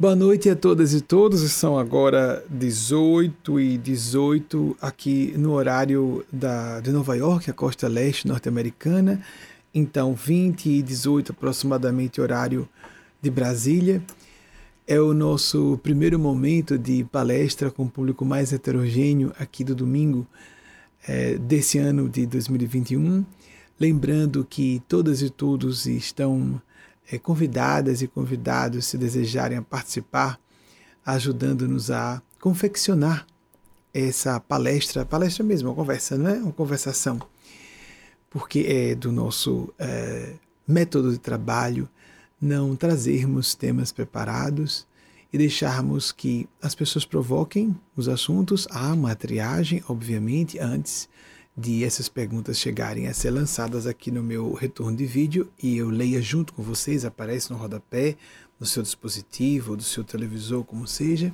Boa noite a todas e todos. São agora 18 e 18 aqui no horário da, de Nova York, a costa leste norte-americana. Então, 20 e 18 aproximadamente, horário de Brasília. É o nosso primeiro momento de palestra com o público mais heterogêneo aqui do domingo é, desse ano de 2021. Lembrando que todas e todos estão convidadas e convidados, se desejarem participar, ajudando-nos a confeccionar essa palestra, palestra mesmo, uma conversa, não é? Uma conversação, porque é do nosso é, método de trabalho não trazermos temas preparados e deixarmos que as pessoas provoquem os assuntos. Há uma triagem, obviamente, antes de essas perguntas chegarem a ser lançadas aqui no meu retorno de vídeo e eu leia junto com vocês, aparece no rodapé, no seu dispositivo, do seu televisor, como seja.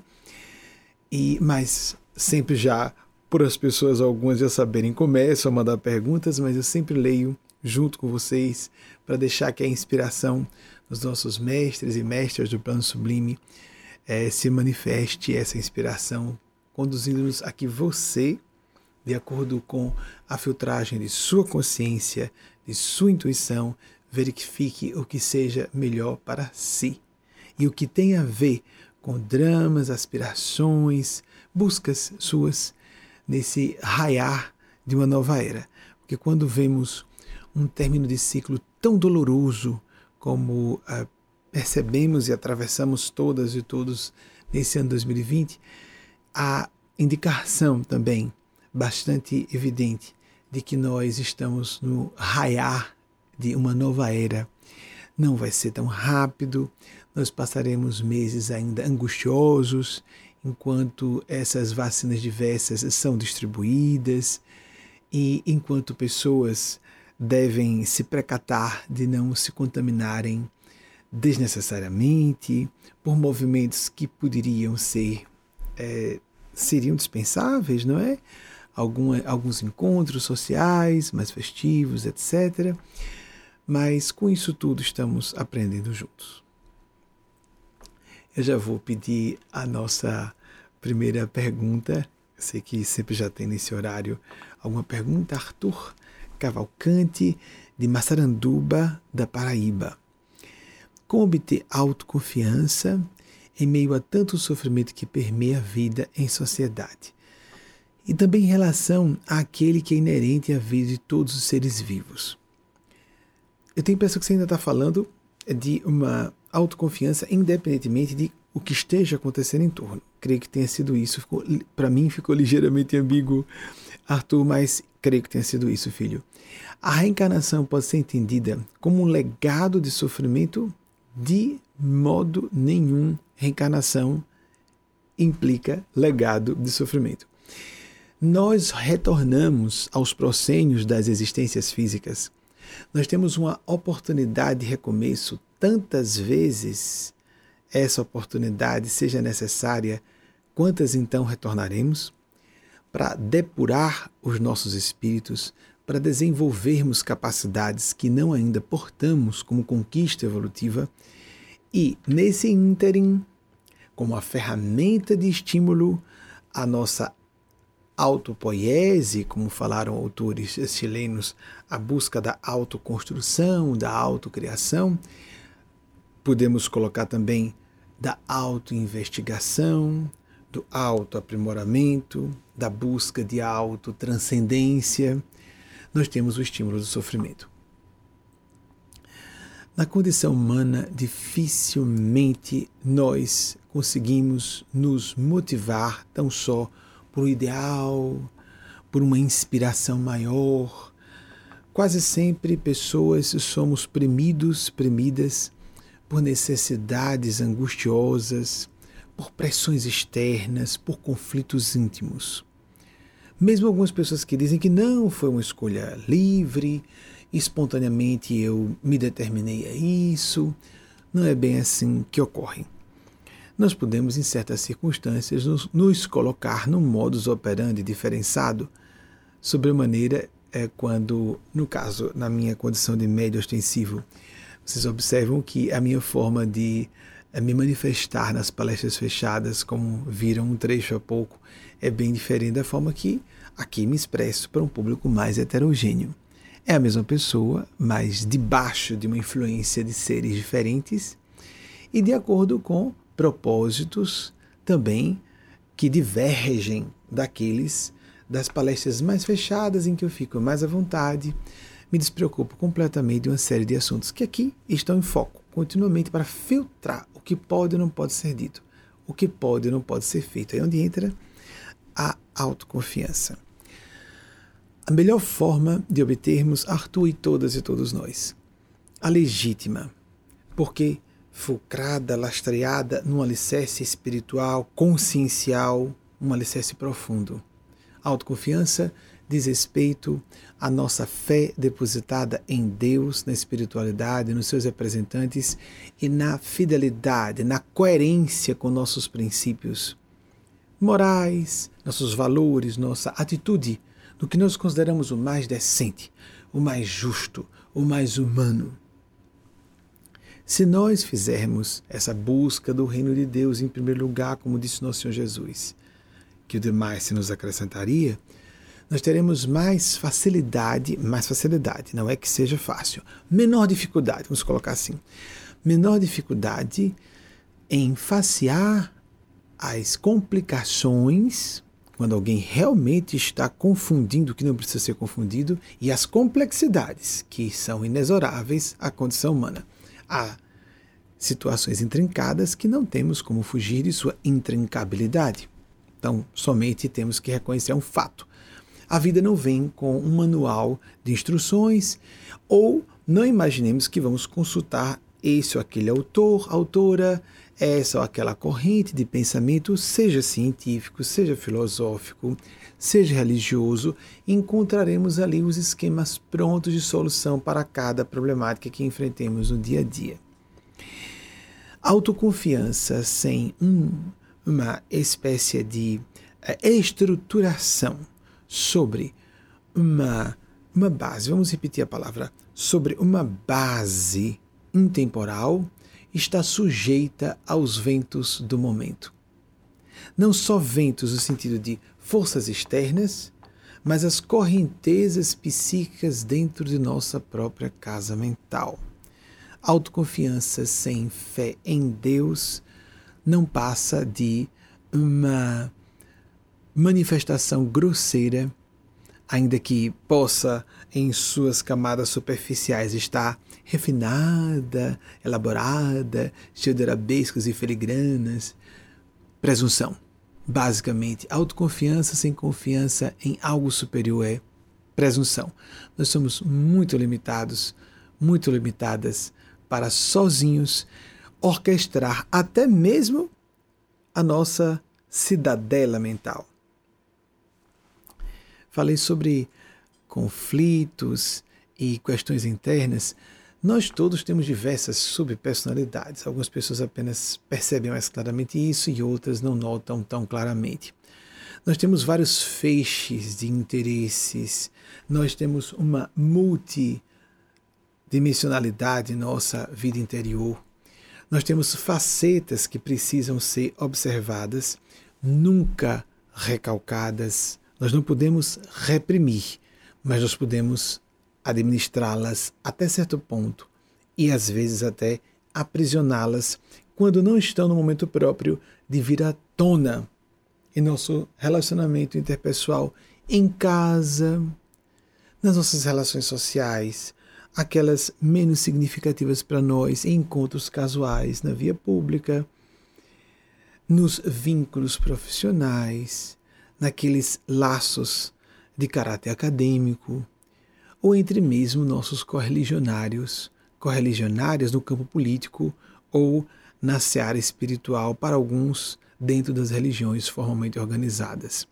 E mas sempre já por as pessoas algumas já saberem começo a mandar perguntas, mas eu sempre leio junto com vocês para deixar que a inspiração dos nossos mestres e mestras do plano sublime é, se manifeste essa inspiração conduzindo-nos a que você de acordo com a filtragem de sua consciência, de sua intuição, verifique o que seja melhor para si. E o que tem a ver com dramas, aspirações, buscas suas nesse raiar de uma nova era. Porque quando vemos um término de ciclo tão doloroso como uh, percebemos e atravessamos todas e todos nesse ano 2020, a indicação também bastante evidente de que nós estamos no raiar de uma nova era. Não vai ser tão rápido, nós passaremos meses ainda angustiosos enquanto essas vacinas diversas são distribuídas e enquanto pessoas devem se precatar de não se contaminarem desnecessariamente por movimentos que poderiam ser é, seriam dispensáveis, não é? Alguma, alguns encontros sociais mais festivos, etc. Mas com isso tudo estamos aprendendo juntos. Eu já vou pedir a nossa primeira pergunta. Eu sei que sempre já tem nesse horário alguma pergunta. Arthur Cavalcante, de Massaranduba, da Paraíba. Como obter autoconfiança em meio a tanto sofrimento que permeia a vida em sociedade? E também em relação àquele que é inerente à vida de todos os seres vivos. Eu tenho a impressão que você ainda está falando de uma autoconfiança independentemente de o que esteja acontecendo em torno. Creio que tenha sido isso. Para mim ficou ligeiramente ambíguo, Arthur, mas creio que tenha sido isso, filho. A reencarnação pode ser entendida como um legado de sofrimento? De modo nenhum, reencarnação implica legado de sofrimento nós retornamos aos proscênios das existências físicas. Nós temos uma oportunidade de recomeço tantas vezes essa oportunidade seja necessária, quantas então retornaremos? Para depurar os nossos espíritos, para desenvolvermos capacidades que não ainda portamos como conquista evolutiva e, nesse ínterim, como a ferramenta de estímulo à nossa autopoiese, como falaram autores chilenos, a busca da autoconstrução, da autocriação. Podemos colocar também da autoinvestigação, do autoaprimoramento, da busca de autotranscendência. Nós temos o estímulo do sofrimento. Na condição humana, dificilmente nós conseguimos nos motivar tão só por um ideal, por uma inspiração maior. Quase sempre pessoas somos premidos, premidas por necessidades angustiosas, por pressões externas, por conflitos íntimos. Mesmo algumas pessoas que dizem que não foi uma escolha livre, espontaneamente eu me determinei a isso, não é bem assim que ocorre nós podemos, em certas circunstâncias, nos, nos colocar num modus operandi diferenciado, sobremaneira é quando, no caso, na minha condição de médio ostensivo, vocês observam que a minha forma de me manifestar nas palestras fechadas, como viram um trecho há pouco, é bem diferente da forma que aqui me expresso para um público mais heterogêneo. É a mesma pessoa, mas debaixo de uma influência de seres diferentes e de acordo com propósitos também que divergem daqueles das palestras mais fechadas em que eu fico mais à vontade, me despreocupo completamente de uma série de assuntos que aqui estão em foco continuamente para filtrar o que pode e não pode ser dito, o que pode e não pode ser feito. É onde entra a autoconfiança. A melhor forma de obtermos Arthur e todas e todos nós. A legítima, porque fulcrada, lastreada num alicerce espiritual, consciencial, um alicerce profundo. Autoconfiança diz respeito à nossa fé depositada em Deus, na espiritualidade, nos seus representantes e na fidelidade, na coerência com nossos princípios morais, nossos valores, nossa atitude, no que nós consideramos o mais decente, o mais justo, o mais humano. Se nós fizermos essa busca do reino de Deus em primeiro lugar, como disse nosso Senhor Jesus, que o demais se nos acrescentaria, nós teremos mais facilidade, mais facilidade, não é que seja fácil, menor dificuldade, vamos colocar assim, menor dificuldade em facear as complicações, quando alguém realmente está confundindo o que não precisa ser confundido, e as complexidades que são inexoráveis à condição humana. Há situações intrincadas que não temos como fugir de sua intrincabilidade. Então, somente temos que reconhecer um fato. A vida não vem com um manual de instruções ou não imaginemos que vamos consultar esse ou aquele autor, autora, essa ou aquela corrente de pensamento, seja científico, seja filosófico, seja religioso, encontraremos ali os esquemas prontos de solução para cada problemática que enfrentemos no dia a dia. Autoconfiança sem um, uma espécie de eh, estruturação sobre uma, uma base, vamos repetir a palavra, sobre uma base intemporal, está sujeita aos ventos do momento. Não só ventos no sentido de forças externas, mas as correntezas psíquicas dentro de nossa própria casa mental. Autoconfiança sem fé em Deus não passa de uma manifestação grosseira, ainda que possa, em suas camadas superficiais, estar refinada, elaborada, cheia de arabescos e filigranas. Presunção. Basicamente, autoconfiança sem confiança em algo superior é presunção. Nós somos muito limitados, muito limitadas para sozinhos orquestrar até mesmo a nossa cidadela mental. Falei sobre conflitos e questões internas. Nós todos temos diversas subpersonalidades. Algumas pessoas apenas percebem mais claramente isso e outras não notam tão claramente. Nós temos vários feixes de interesses, nós temos uma multidimensionalidade em nossa vida interior. Nós temos facetas que precisam ser observadas, nunca recalcadas, nós não podemos reprimir, mas nós podemos administrá-las até certo ponto e às vezes até aprisioná-las quando não estão no momento próprio de vir à tona em nosso relacionamento interpessoal, em casa, nas nossas relações sociais, aquelas menos significativas para nós, em encontros casuais na via pública, nos vínculos profissionais, naqueles laços de caráter acadêmico, ou entre mesmo nossos correligionários, correligionárias no campo político ou na seara espiritual para alguns dentro das religiões formalmente organizadas.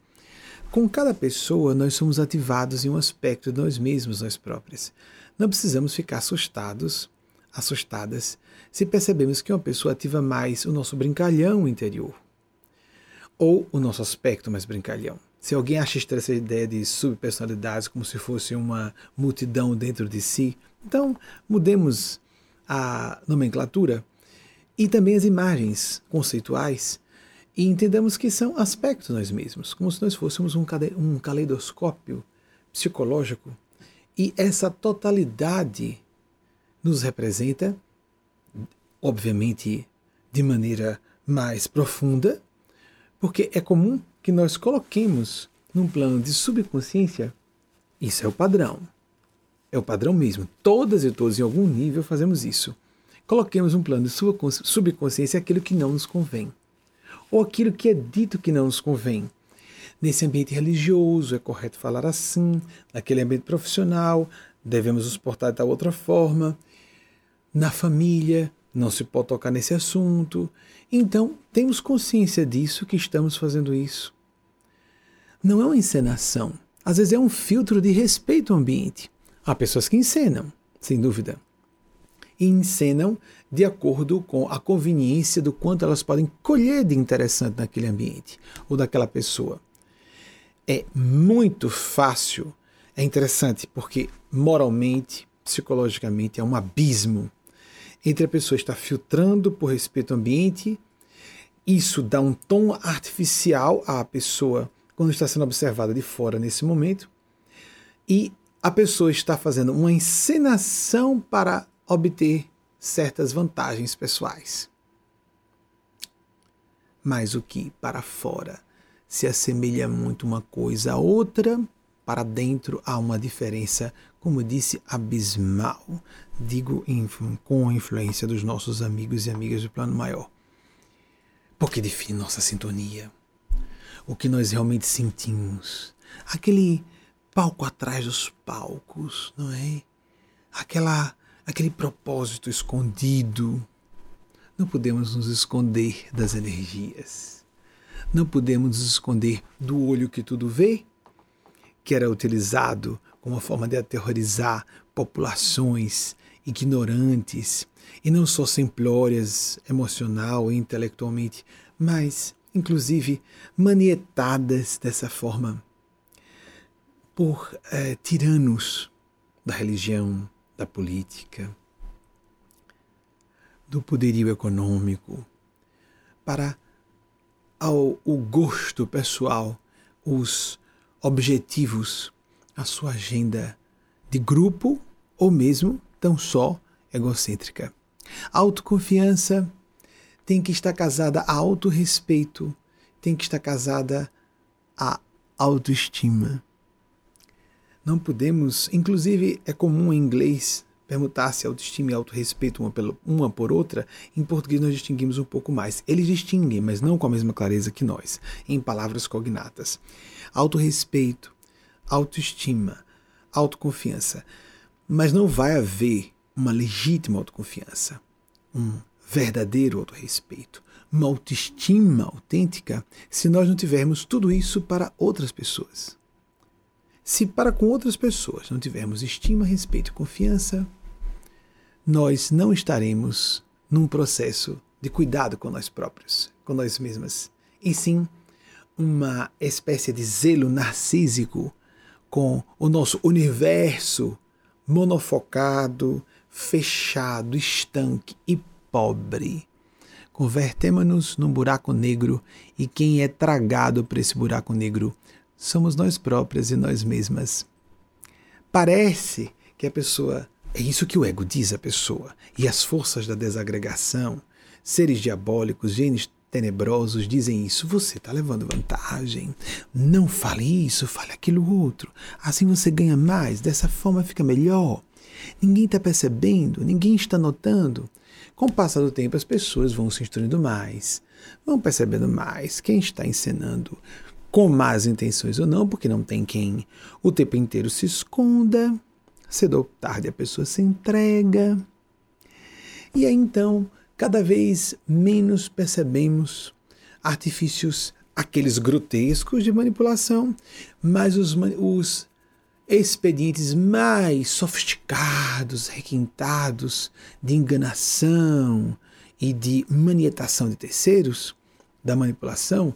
Com cada pessoa, nós somos ativados em um aspecto de nós mesmos, nós próprios. Não precisamos ficar assustados, assustadas, se percebemos que uma pessoa ativa mais o nosso brincalhão interior ou o nosso aspecto mais brincalhão. Se alguém acha estranha essa ideia de subpersonalidades como se fosse uma multidão dentro de si, então mudemos a nomenclatura e também as imagens conceituais e entendamos que são aspectos nós mesmos, como se nós fôssemos um caleidoscópio psicológico. E essa totalidade nos representa, obviamente, de maneira mais profunda, porque é comum que nós coloquemos num plano de subconsciência, isso é o padrão. É o padrão mesmo. Todas e todos, em algum nível, fazemos isso. Coloquemos um plano de subconsciência aquilo que não nos convém, ou aquilo que é dito que não nos convém. Nesse ambiente religioso, é correto falar assim, naquele ambiente profissional, devemos nos portar de tal outra forma. Na família, não se pode tocar nesse assunto. Então, temos consciência disso que estamos fazendo isso. Não é uma encenação. Às vezes é um filtro de respeito ao ambiente. Há pessoas que encenam, sem dúvida. E encenam de acordo com a conveniência do quanto elas podem colher de interessante naquele ambiente ou daquela pessoa. É muito fácil, é interessante porque moralmente, psicologicamente, é um abismo entre a pessoa estar filtrando por respeito ao ambiente, isso dá um tom artificial à pessoa quando está sendo observada de fora nesse momento, e a pessoa está fazendo uma encenação para obter certas vantagens pessoais. Mas o que para fora se assemelha muito uma coisa a outra, para dentro há uma diferença, como disse, abismal, digo com a influência dos nossos amigos e amigas do plano maior. Porque define nossa sintonia, o que nós realmente sentimos, aquele palco atrás dos palcos, não é? Aquela, aquele propósito escondido. Não podemos nos esconder das energias. Não podemos nos esconder do olho que tudo vê que era utilizado como uma forma de aterrorizar populações ignorantes, e não só simplórias emocional e intelectualmente, mas inclusive manietadas dessa forma por eh, tiranos da religião, da política, do poderio econômico, para ao o gosto pessoal, os objetivos, a sua agenda de grupo ou mesmo tão só egocêntrica. Autoconfiança tem que estar casada a autorrespeito, tem que estar casada a autoestima. Não podemos, inclusive é comum em inglês permutar-se autoestima e autorrespeito uma, uma por outra, em português nós distinguimos um pouco mais. Eles distinguem, mas não com a mesma clareza que nós, em palavras cognatas. Autorrespeito, autoestima, autoconfiança. Mas não vai haver uma legítima autoconfiança, um verdadeiro autorrespeito, uma autoestima autêntica, se nós não tivermos tudo isso para outras pessoas. Se para com outras pessoas não tivermos estima, respeito e confiança, nós não estaremos num processo de cuidado com nós próprios, com nós mesmas, e sim uma espécie de zelo narcísico com o nosso universo monofocado, fechado, estanque e pobre. Convertemos-nos num buraco negro e quem é tragado por esse buraco negro somos nós próprias e nós mesmas. Parece que a pessoa. É isso que o ego diz à pessoa. E as forças da desagregação, seres diabólicos, genes tenebrosos dizem isso. Você está levando vantagem. Não fale isso, fale aquilo outro. Assim você ganha mais, dessa forma fica melhor. Ninguém está percebendo, ninguém está notando. Com o passar do tempo, as pessoas vão se instruindo mais, vão percebendo mais quem está ensinando com más intenções ou não, porque não tem quem o tempo inteiro se esconda. Cedo ou tarde a pessoa se entrega. E aí então, cada vez menos percebemos artifícios, aqueles grotescos de manipulação, mas os, os expedientes mais sofisticados, requintados de enganação e de manietação de terceiros, da manipulação,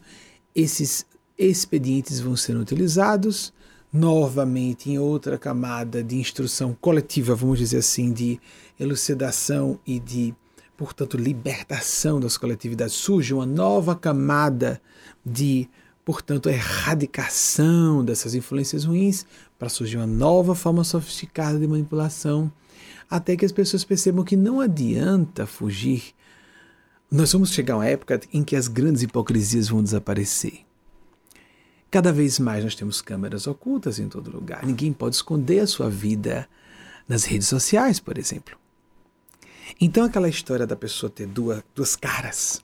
esses expedientes vão ser utilizados novamente em outra camada de instrução coletiva, vamos dizer assim, de elucidação e de portanto, libertação das coletividades, surge uma nova camada de, portanto, erradicação dessas influências ruins, para surgir uma nova forma sofisticada de manipulação, até que as pessoas percebam que não adianta fugir. Nós vamos chegar a uma época em que as grandes hipocrisias vão desaparecer. Cada vez mais nós temos câmeras ocultas em todo lugar. Ninguém pode esconder a sua vida nas redes sociais, por exemplo. Então, aquela história da pessoa ter duas, duas caras,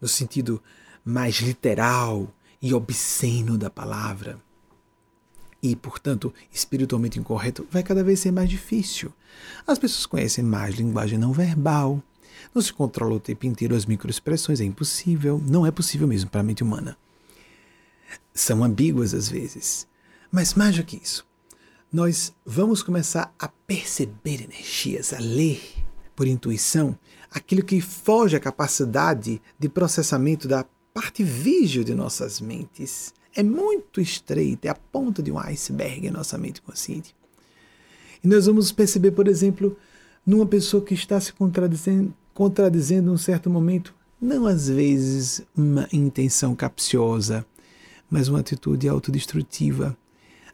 no sentido mais literal e obsceno da palavra, e, portanto, espiritualmente incorreto, vai cada vez ser mais difícil. As pessoas conhecem mais linguagem não verbal, não se controla o tempo inteiro as microexpressões, é impossível, não é possível mesmo para a mente humana são ambíguas às vezes. Mas mais do que isso, nós vamos começar a perceber energias, a ler por intuição aquilo que foge à capacidade de processamento da parte vígil de nossas mentes. É muito estreita, é a ponta de um iceberg em nossa mente consciente. E nós vamos perceber, por exemplo, numa pessoa que está se contradizendo, contradizendo um certo momento, não às vezes uma intenção capciosa, mas uma atitude autodestrutiva.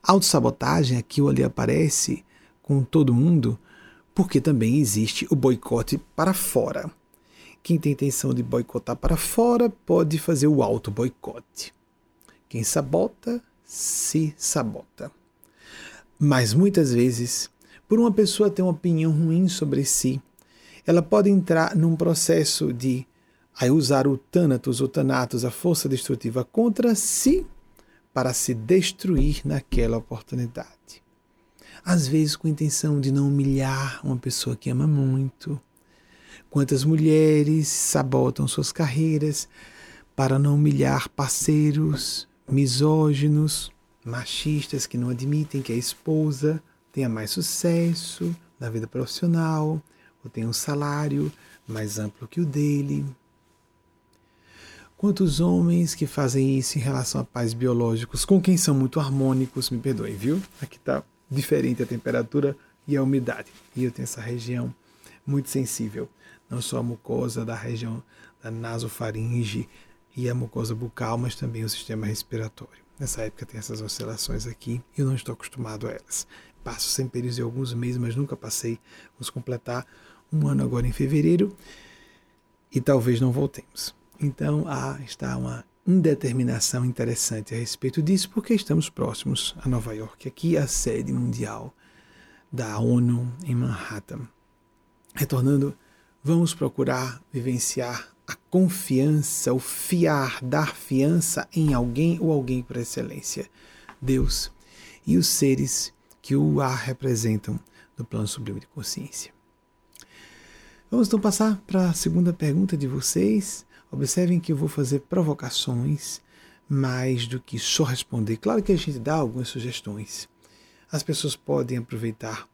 Autossabotagem aqui ou ali aparece com todo mundo, porque também existe o boicote para fora. Quem tem intenção de boicotar para fora pode fazer o auto-boicote. Quem sabota, se sabota. Mas muitas vezes, por uma pessoa ter uma opinião ruim sobre si, ela pode entrar num processo de a usar o Thanatos ou Thanatos, a força destrutiva, contra si para se destruir naquela oportunidade. Às vezes com a intenção de não humilhar uma pessoa que ama muito. Quantas mulheres sabotam suas carreiras para não humilhar parceiros misóginos, machistas que não admitem que a esposa tenha mais sucesso na vida profissional ou tenha um salário mais amplo que o dele, Quantos homens que fazem isso em relação a pais biológicos, com quem são muito harmônicos, me perdoem, viu? Aqui está diferente a temperatura e a umidade. E eu tenho essa região muito sensível, não só a mucosa da região da nasofaringe e a mucosa bucal, mas também o sistema respiratório. Nessa época tem essas oscilações aqui e eu não estou acostumado a elas. Passo sem períodos de alguns meses, mas nunca passei. Vamos completar um ano agora em fevereiro e talvez não voltemos. Então há está uma indeterminação interessante a respeito disso, porque estamos próximos a Nova York, aqui a sede mundial da ONU em Manhattan. Retornando, vamos procurar vivenciar a confiança, o fiar, dar fiança em alguém ou alguém por excelência, Deus e os seres que o a representam no plano sublime de consciência. Vamos então passar para a segunda pergunta de vocês. Observem que eu vou fazer provocações mais do que só responder. Claro que a gente dá algumas sugestões. As pessoas podem aproveitar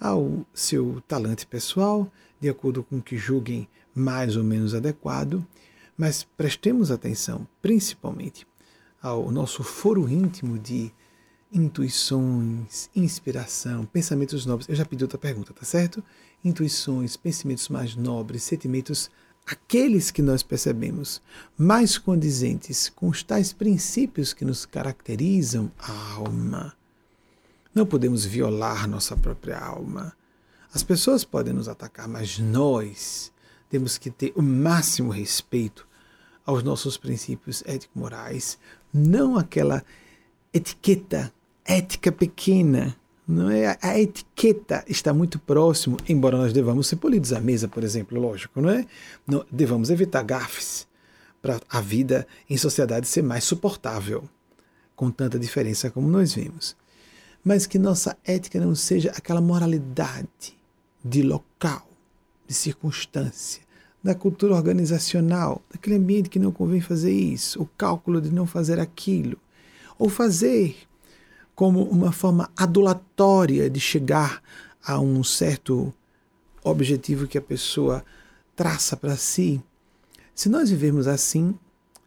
ao seu talento pessoal, de acordo com o que julguem mais ou menos adequado, mas prestemos atenção, principalmente, ao nosso foro íntimo de intuições, inspiração, pensamentos nobres. Eu já pedi outra pergunta, tá certo? Intuições, pensamentos mais nobres, sentimentos aqueles que nós percebemos mais condizentes com os tais princípios que nos caracterizam a alma. Não podemos violar nossa própria alma. As pessoas podem nos atacar, mas nós temos que ter o máximo respeito aos nossos princípios ético-morais, não aquela etiqueta ética pequena não é a etiqueta está muito próximo, embora nós devamos ser polidos à mesa, por exemplo, lógico, não é? Não, devamos evitar gafes para a vida em sociedade ser mais suportável, com tanta diferença como nós vemos. Mas que nossa ética não seja aquela moralidade de local, de circunstância, da cultura organizacional, daquele ambiente que não convém fazer isso, o cálculo de não fazer aquilo, ou fazer como uma forma adulatória de chegar a um certo objetivo que a pessoa traça para si. Se nós vivermos assim,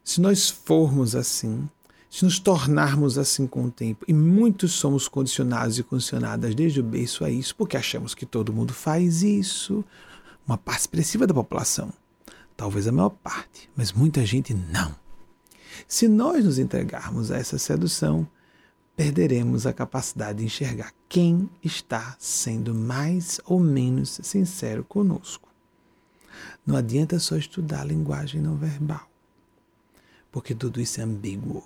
se nós formos assim, se nos tornarmos assim com o tempo, e muitos somos condicionados e condicionadas desde o berço a isso, porque achamos que todo mundo faz isso, uma parte expressiva da população, talvez a maior parte, mas muita gente não. Se nós nos entregarmos a essa sedução, perderemos a capacidade de enxergar quem está sendo mais ou menos sincero conosco. Não adianta só estudar a linguagem não verbal, porque tudo isso é ambíguo.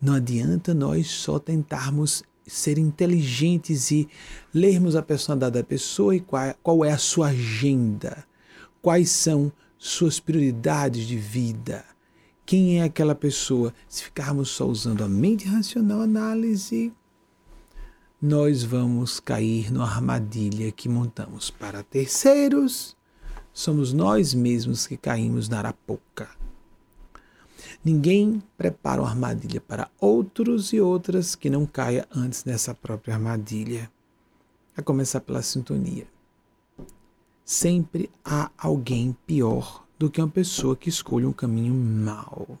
Não adianta nós só tentarmos ser inteligentes e lermos a personalidade da pessoa e qual, qual é a sua agenda, quais são suas prioridades de vida, quem é aquela pessoa. Se ficarmos só usando a mente racional análise, nós vamos cair na armadilha que montamos para terceiros. Somos nós mesmos que caímos na arapuca. Ninguém prepara uma armadilha para outros e outras que não caia antes dessa própria armadilha. A começar pela sintonia. Sempre há alguém pior do que uma pessoa que escolhe um caminho mau.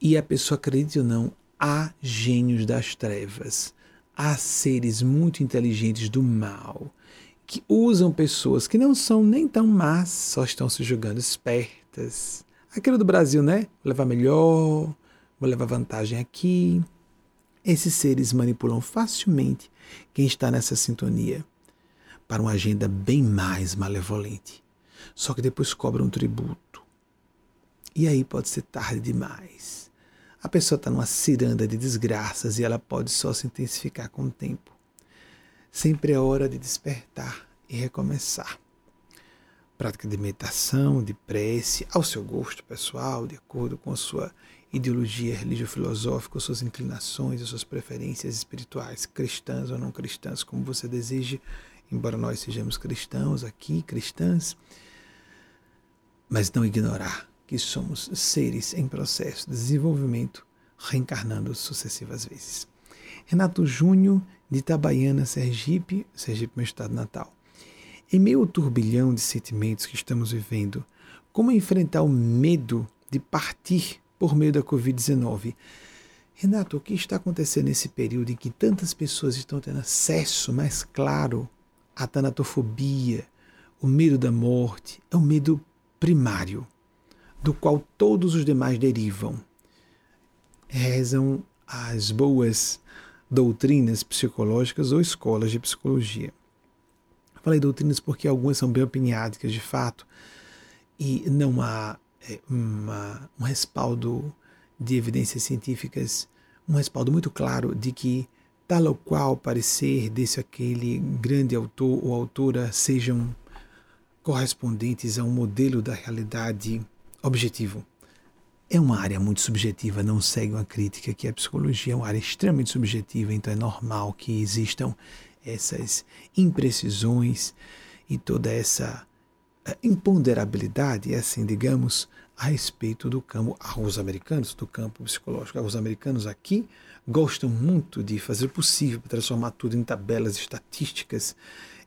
E a pessoa, acredite ou não, há gênios das trevas, há seres muito inteligentes do mal, que usam pessoas que não são nem tão más, só estão se julgando espertas Aquilo do Brasil, né? Vou levar melhor, vou levar vantagem aqui. Esses seres manipulam facilmente quem está nessa sintonia para uma agenda bem mais malevolente. Só que depois cobram um tributo. E aí pode ser tarde demais. A pessoa está numa ciranda de desgraças e ela pode só se intensificar com o tempo. Sempre é hora de despertar e recomeçar prática de meditação, de prece, ao seu gosto pessoal, de acordo com a sua ideologia religio-filosófica, suas inclinações, as suas preferências espirituais, cristãs ou não cristãs, como você deseje, embora nós sejamos cristãos aqui, cristãs, mas não ignorar que somos seres em processo de desenvolvimento, reencarnando sucessivas vezes. Renato Júnior, de Itabaiana, Sergipe, Sergipe, meu estado natal. Em meio ao turbilhão de sentimentos que estamos vivendo, como enfrentar o medo de partir por meio da Covid-19? Renato, o que está acontecendo nesse período em que tantas pessoas estão tendo acesso mais claro à tanatofobia, o medo da morte, é um medo primário, do qual todos os demais derivam. Rezam as boas doutrinas psicológicas ou escolas de psicologia. Falei doutrinas porque algumas são bem opiniáticas de fato e não há é, uma, um respaldo de evidências científicas, um respaldo muito claro de que tal ou qual parecer desse aquele grande autor ou autora sejam correspondentes a um modelo da realidade objetivo. É uma área muito subjetiva, não segue uma crítica que a psicologia é uma área extremamente subjetiva, então é normal que existam essas imprecisões e toda essa eh, imponderabilidade, assim digamos, a respeito do campo, aos americanos, do campo psicológico. Os americanos aqui gostam muito de fazer o possível para transformar tudo em tabelas estatísticas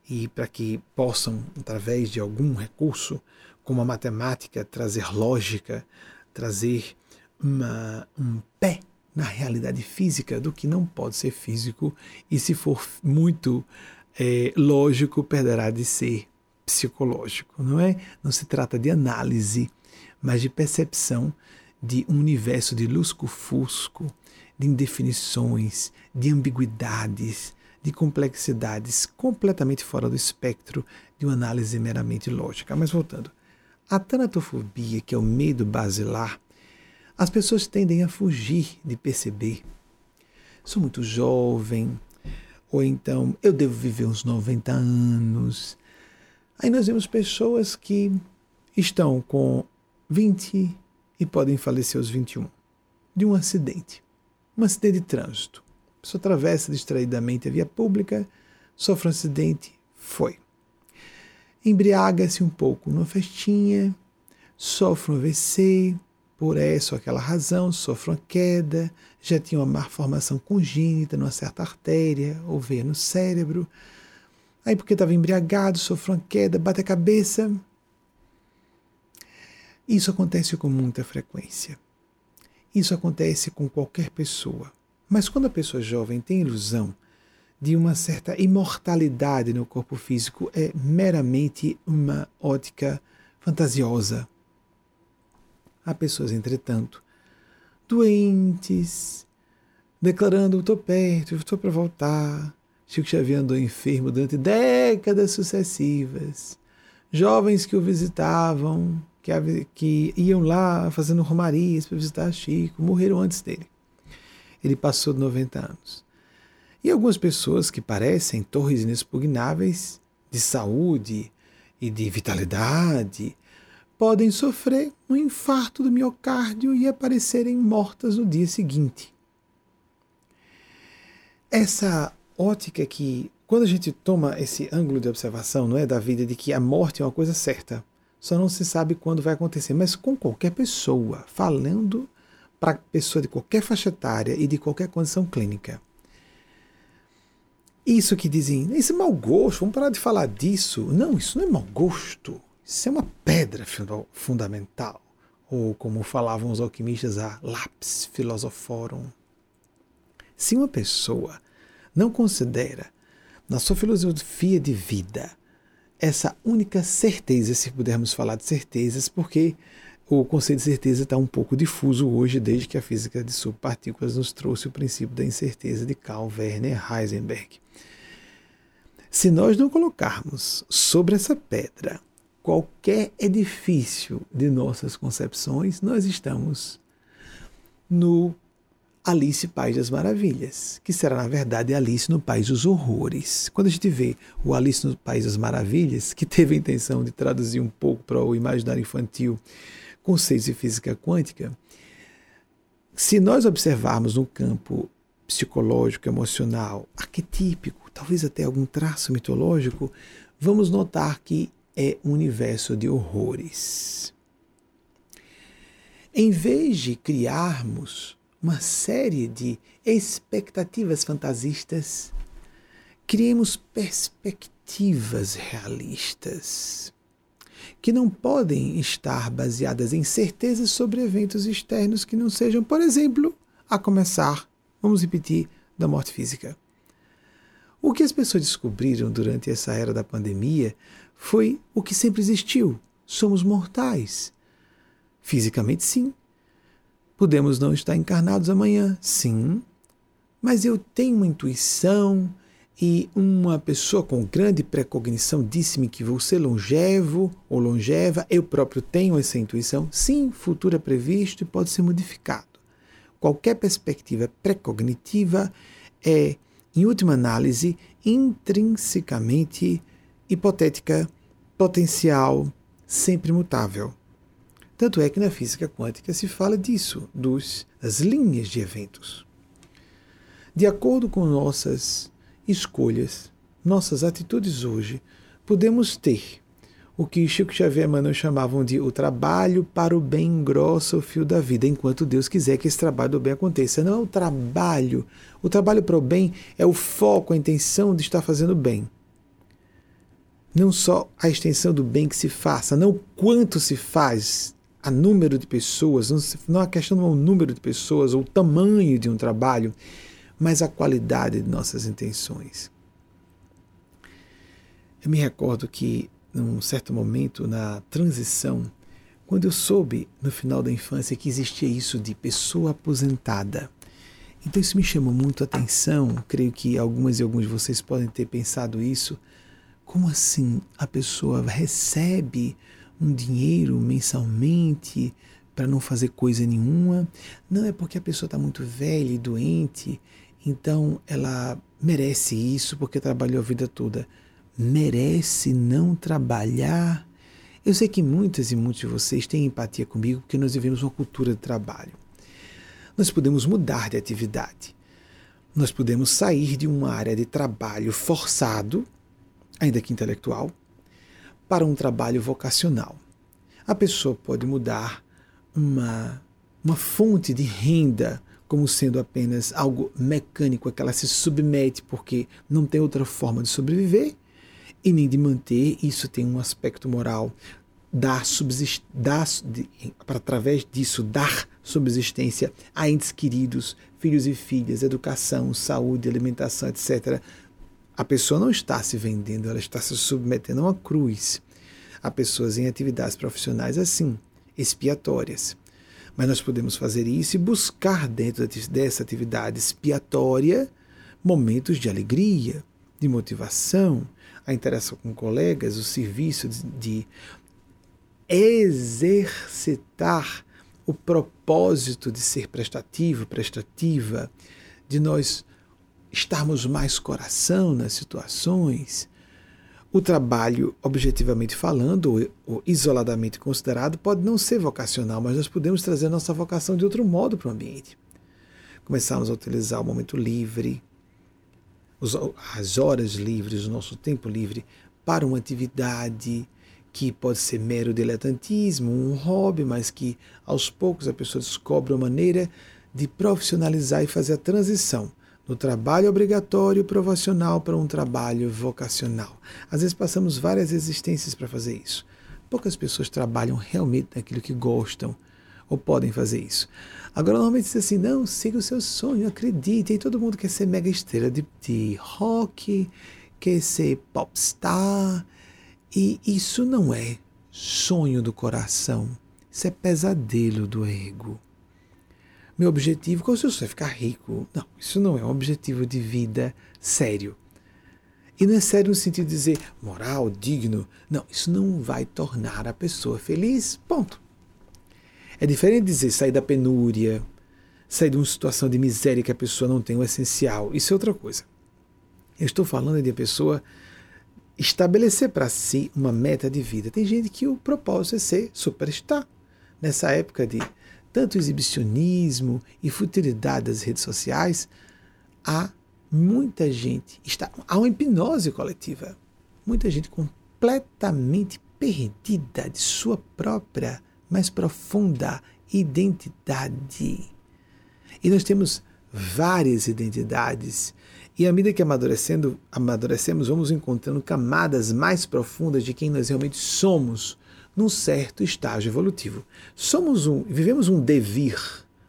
e para que possam, através de algum recurso, como a matemática, trazer lógica, trazer uma, um pé na realidade física do que não pode ser físico e, se for muito é, lógico, perderá de ser psicológico, não é? Não se trata de análise, mas de percepção de um universo de lusco-fusco, de indefinições, de ambiguidades, de complexidades completamente fora do espectro de uma análise meramente lógica. Mas voltando, a tanatofobia, que é o medo basilar, as pessoas tendem a fugir de perceber. Sou muito jovem, ou então eu devo viver uns 90 anos. Aí nós vemos pessoas que estão com 20 e podem falecer aos 21 de um acidente. Um acidente de trânsito. A pessoa atravessa distraidamente a via pública, sofre um acidente, foi. Embriaga-se um pouco numa festinha, sofre um AVC, por essa ou aquela razão, sofre uma queda, já tinha uma malformação congênita numa certa artéria ou veia no cérebro. Aí, porque estava embriagado, sofre uma queda, bate a cabeça. Isso acontece com muita frequência. Isso acontece com qualquer pessoa. Mas quando a pessoa jovem tem ilusão de uma certa imortalidade no corpo físico é meramente uma ótica fantasiosa. Há pessoas, entretanto, doentes, declarando: estou perto, estou para voltar. Chico Xavier andou enfermo durante décadas sucessivas. Jovens que o visitavam, que, que iam lá fazendo romarias para visitar Chico, morreram antes dele. Ele passou de 90 anos. E algumas pessoas que parecem torres inexpugnáveis de saúde e de vitalidade podem sofrer um infarto do miocárdio e aparecerem mortas no dia seguinte. Essa ótica que, quando a gente toma esse ângulo de observação, não é da vida de que a morte é uma coisa certa, só não se sabe quando vai acontecer, mas com qualquer pessoa, falando para pessoa de qualquer faixa etária e de qualquer condição clínica. Isso que dizem, isso é mau gosto, vamos parar de falar disso. Não, isso não é mau gosto. Isso é uma pedra fundamental. Ou como falavam os alquimistas, a lápis philosophorum. Se uma pessoa não considera na sua filosofia de vida essa única certeza, se pudermos falar de certezas, porque o conceito de certeza está um pouco difuso hoje, desde que a física de subpartículas nos trouxe o princípio da incerteza de Carl Werner Heisenberg. Se nós não colocarmos sobre essa pedra qualquer edifício de nossas concepções, nós estamos no Alice País das Maravilhas, que será, na verdade, Alice no País dos Horrores. Quando a gente vê o Alice no País das Maravilhas, que teve a intenção de traduzir um pouco para o imaginário infantil conceitos de física quântica, se nós observarmos no campo psicológico, emocional, arquetípico, talvez até algum traço mitológico, vamos notar que é um universo de horrores. Em vez de criarmos uma série de expectativas fantasistas, criemos perspectivas realistas, que não podem estar baseadas em certezas sobre eventos externos que não sejam, por exemplo, a começar Vamos repetir da morte física. O que as pessoas descobriram durante essa era da pandemia foi o que sempre existiu: somos mortais. Fisicamente, sim. Podemos não estar encarnados amanhã, sim. Mas eu tenho uma intuição e uma pessoa com grande precognição disse-me que vou ser longevo ou longeva. Eu próprio tenho essa intuição. Sim, futuro é previsto e pode ser modificado qualquer perspectiva precognitiva é, em última análise, intrinsecamente hipotética, potencial, sempre mutável. Tanto é que na física quântica se fala disso, dos, das linhas de eventos. De acordo com nossas escolhas, nossas atitudes hoje, podemos ter o que Chico Xavier e Emmanuel chamavam de o trabalho para o bem grosso o fio da vida, enquanto Deus quiser que esse trabalho do bem aconteça. Não é o trabalho. O trabalho para o bem é o foco, a intenção de estar fazendo bem. Não só a extensão do bem que se faça, não quanto se faz, a número de pessoas, não, não a questão não é o número de pessoas ou o tamanho de um trabalho, mas a qualidade de nossas intenções. Eu me recordo que num certo momento na transição, quando eu soube no final da infância que existia isso de pessoa aposentada. Então isso me chamou muito a atenção, creio que algumas e alguns de vocês podem ter pensado isso. Como assim a pessoa recebe um dinheiro mensalmente para não fazer coisa nenhuma? Não é porque a pessoa está muito velha e doente, então ela merece isso porque trabalhou a vida toda merece não trabalhar? Eu sei que muitas e muitos de vocês têm empatia comigo porque nós vivemos uma cultura de trabalho. Nós podemos mudar de atividade. Nós podemos sair de uma área de trabalho forçado, ainda que intelectual, para um trabalho vocacional. A pessoa pode mudar uma, uma fonte de renda como sendo apenas algo mecânico a que ela se submete porque não tem outra forma de sobreviver, e nem de manter, isso tem um aspecto moral, dar, dar para através disso, dar subsistência a entes queridos, filhos e filhas, educação, saúde, alimentação, etc., A pessoa não está se vendendo, ela está se submetendo a uma cruz. Há pessoas em atividades profissionais assim, expiatórias. Mas nós podemos fazer isso e buscar dentro dessa atividade expiatória momentos de alegria, de motivação, a interação com colegas, o serviço de, de exercitar o propósito de ser prestativo, prestativa, de nós estarmos mais coração nas situações. O trabalho, objetivamente falando, ou, isoladamente considerado, pode não ser vocacional, mas nós podemos trazer nossa vocação de outro modo para o ambiente. Começarmos a utilizar o momento livre, as horas livres, o nosso tempo livre, para uma atividade que pode ser mero diletantismo, um hobby, mas que aos poucos a pessoa descobre uma maneira de profissionalizar e fazer a transição do trabalho obrigatório profissional para um trabalho vocacional. Às vezes passamos várias existências para fazer isso. Poucas pessoas trabalham realmente naquilo que gostam ou podem fazer isso. Agora, normalmente diz assim: não, siga o seu sonho, acredite. E todo mundo quer ser mega estrela de, de rock, quer ser popstar. E isso não é sonho do coração, isso é pesadelo do ego. Meu objetivo, qual é o seu sonho? Ficar rico. Não, isso não é um objetivo de vida sério. E não é sério no sentido de dizer moral, digno. Não, isso não vai tornar a pessoa feliz. Ponto. É diferente dizer sair da penúria, sair de uma situação de miséria que a pessoa não tem o essencial. Isso é outra coisa. Eu estou falando de a pessoa estabelecer para si uma meta de vida. Tem gente que o propósito é ser superstar. Nessa época de tanto exibicionismo e futilidade das redes sociais, há muita gente, está, há uma hipnose coletiva. Muita gente completamente perdida de sua própria mais profunda identidade. E nós temos várias identidades. E à medida que amadurecendo, amadurecemos, vamos encontrando camadas mais profundas de quem nós realmente somos num certo estágio evolutivo. Somos um, vivemos um devir,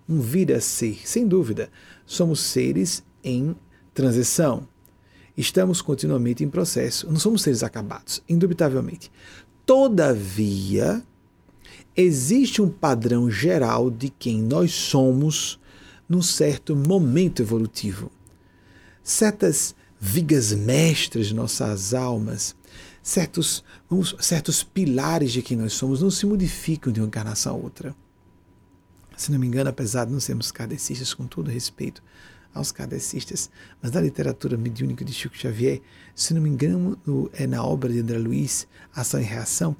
um vir a ser, sem dúvida. Somos seres em transição. Estamos continuamente em processo. Não somos seres acabados, indubitavelmente. Todavia, existe um padrão geral de quem nós somos num certo momento evolutivo. Certas vigas mestras de nossas almas, certos, certos pilares de quem nós somos não se modificam de uma encarnação a outra. Se não me engano, apesar de não sermos kardecistas, com todo respeito aos kardecistas, mas na literatura mediúnica de Chico Xavier, se não me engano, é na obra de André Luiz, Ação e Reação,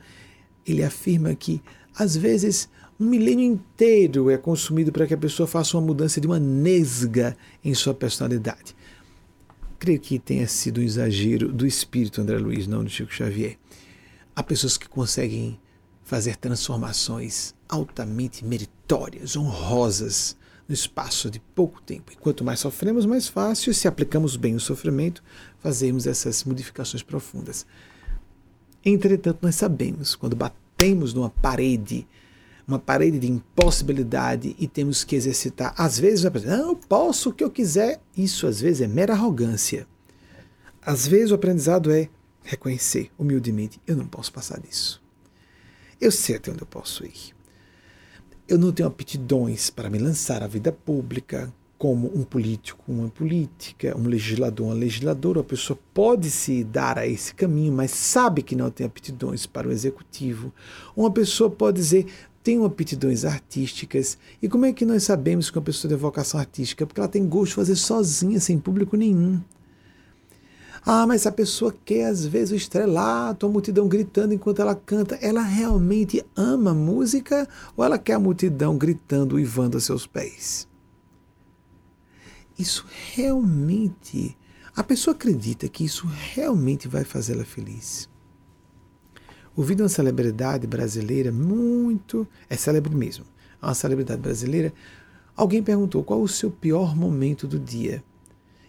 ele afirma que às vezes, um milênio inteiro é consumido para que a pessoa faça uma mudança de uma nesga em sua personalidade. Creio que tenha sido um exagero do espírito André Luiz, não do Chico Xavier. Há pessoas que conseguem fazer transformações altamente meritórias, honrosas, no espaço de pouco tempo. E quanto mais sofremos, mais fácil, se aplicamos bem o sofrimento, fazemos essas modificações profundas. Entretanto, nós sabemos, quando batemos temos numa parede, uma parede de impossibilidade e temos que exercitar. Às vezes, não, eu posso o que eu quiser. Isso às vezes é mera arrogância. Às vezes o aprendizado é reconhecer humildemente: eu não posso passar disso. Eu sei até onde eu posso ir. Eu não tenho aptidões para me lançar à vida pública, como um político, uma política, um legislador, uma legisladora, a pessoa pode se dar a esse caminho, mas sabe que não tem aptidões para o executivo. Uma pessoa pode dizer, tenho aptidões artísticas. E como é que nós sabemos que uma pessoa tem vocação artística? Porque ela tem gosto de fazer sozinha, sem público nenhum. Ah, mas a pessoa quer às vezes o estrelato, a multidão gritando enquanto ela canta. Ela realmente ama música ou ela quer a multidão gritando e vando a seus pés? isso realmente. A pessoa acredita que isso realmente vai fazê-la feliz. Ouvindo uma celebridade brasileira muito. É célebre mesmo. Uma celebridade brasileira. Alguém perguntou qual o seu pior momento do dia.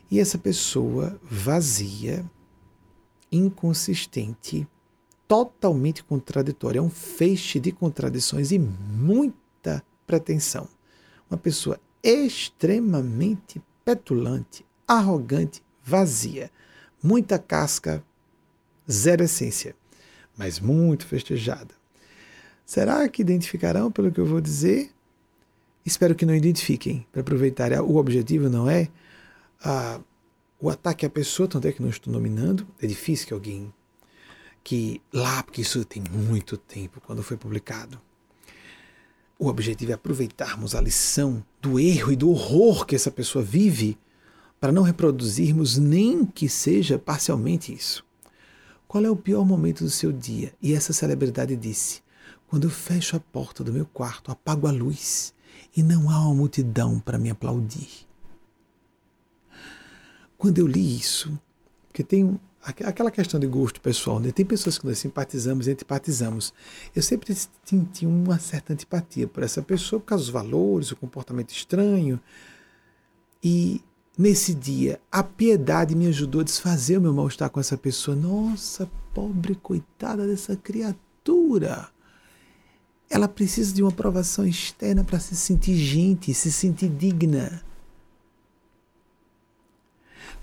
E essa pessoa vazia, inconsistente, totalmente contraditória, é um feixe de contradições e muita pretensão. Uma pessoa extremamente petulante, arrogante, vazia. muita casca, zero essência, mas muito festejada. Será que identificarão pelo que eu vou dizer? Espero que não identifiquem, para aproveitar. O objetivo não é o ataque à pessoa, tanto é que não estou nominando. É difícil que alguém que lá, porque isso tem muito tempo, quando foi publicado. O objetivo é aproveitarmos a lição do erro e do horror que essa pessoa vive para não reproduzirmos nem que seja parcialmente isso. Qual é o pior momento do seu dia? E essa celebridade disse: quando eu fecho a porta do meu quarto, apago a luz e não há uma multidão para me aplaudir. Quando eu li isso, porque tem aquela questão de gosto pessoal, né? tem pessoas que nós simpatizamos e antipatizamos. Eu sempre senti uma certa antipatia por essa pessoa, por causa dos valores, o comportamento estranho. E nesse dia, a piedade me ajudou a desfazer o meu mal-estar com essa pessoa. Nossa, pobre coitada dessa criatura ela precisa de uma aprovação externa para se sentir gente, se sentir digna.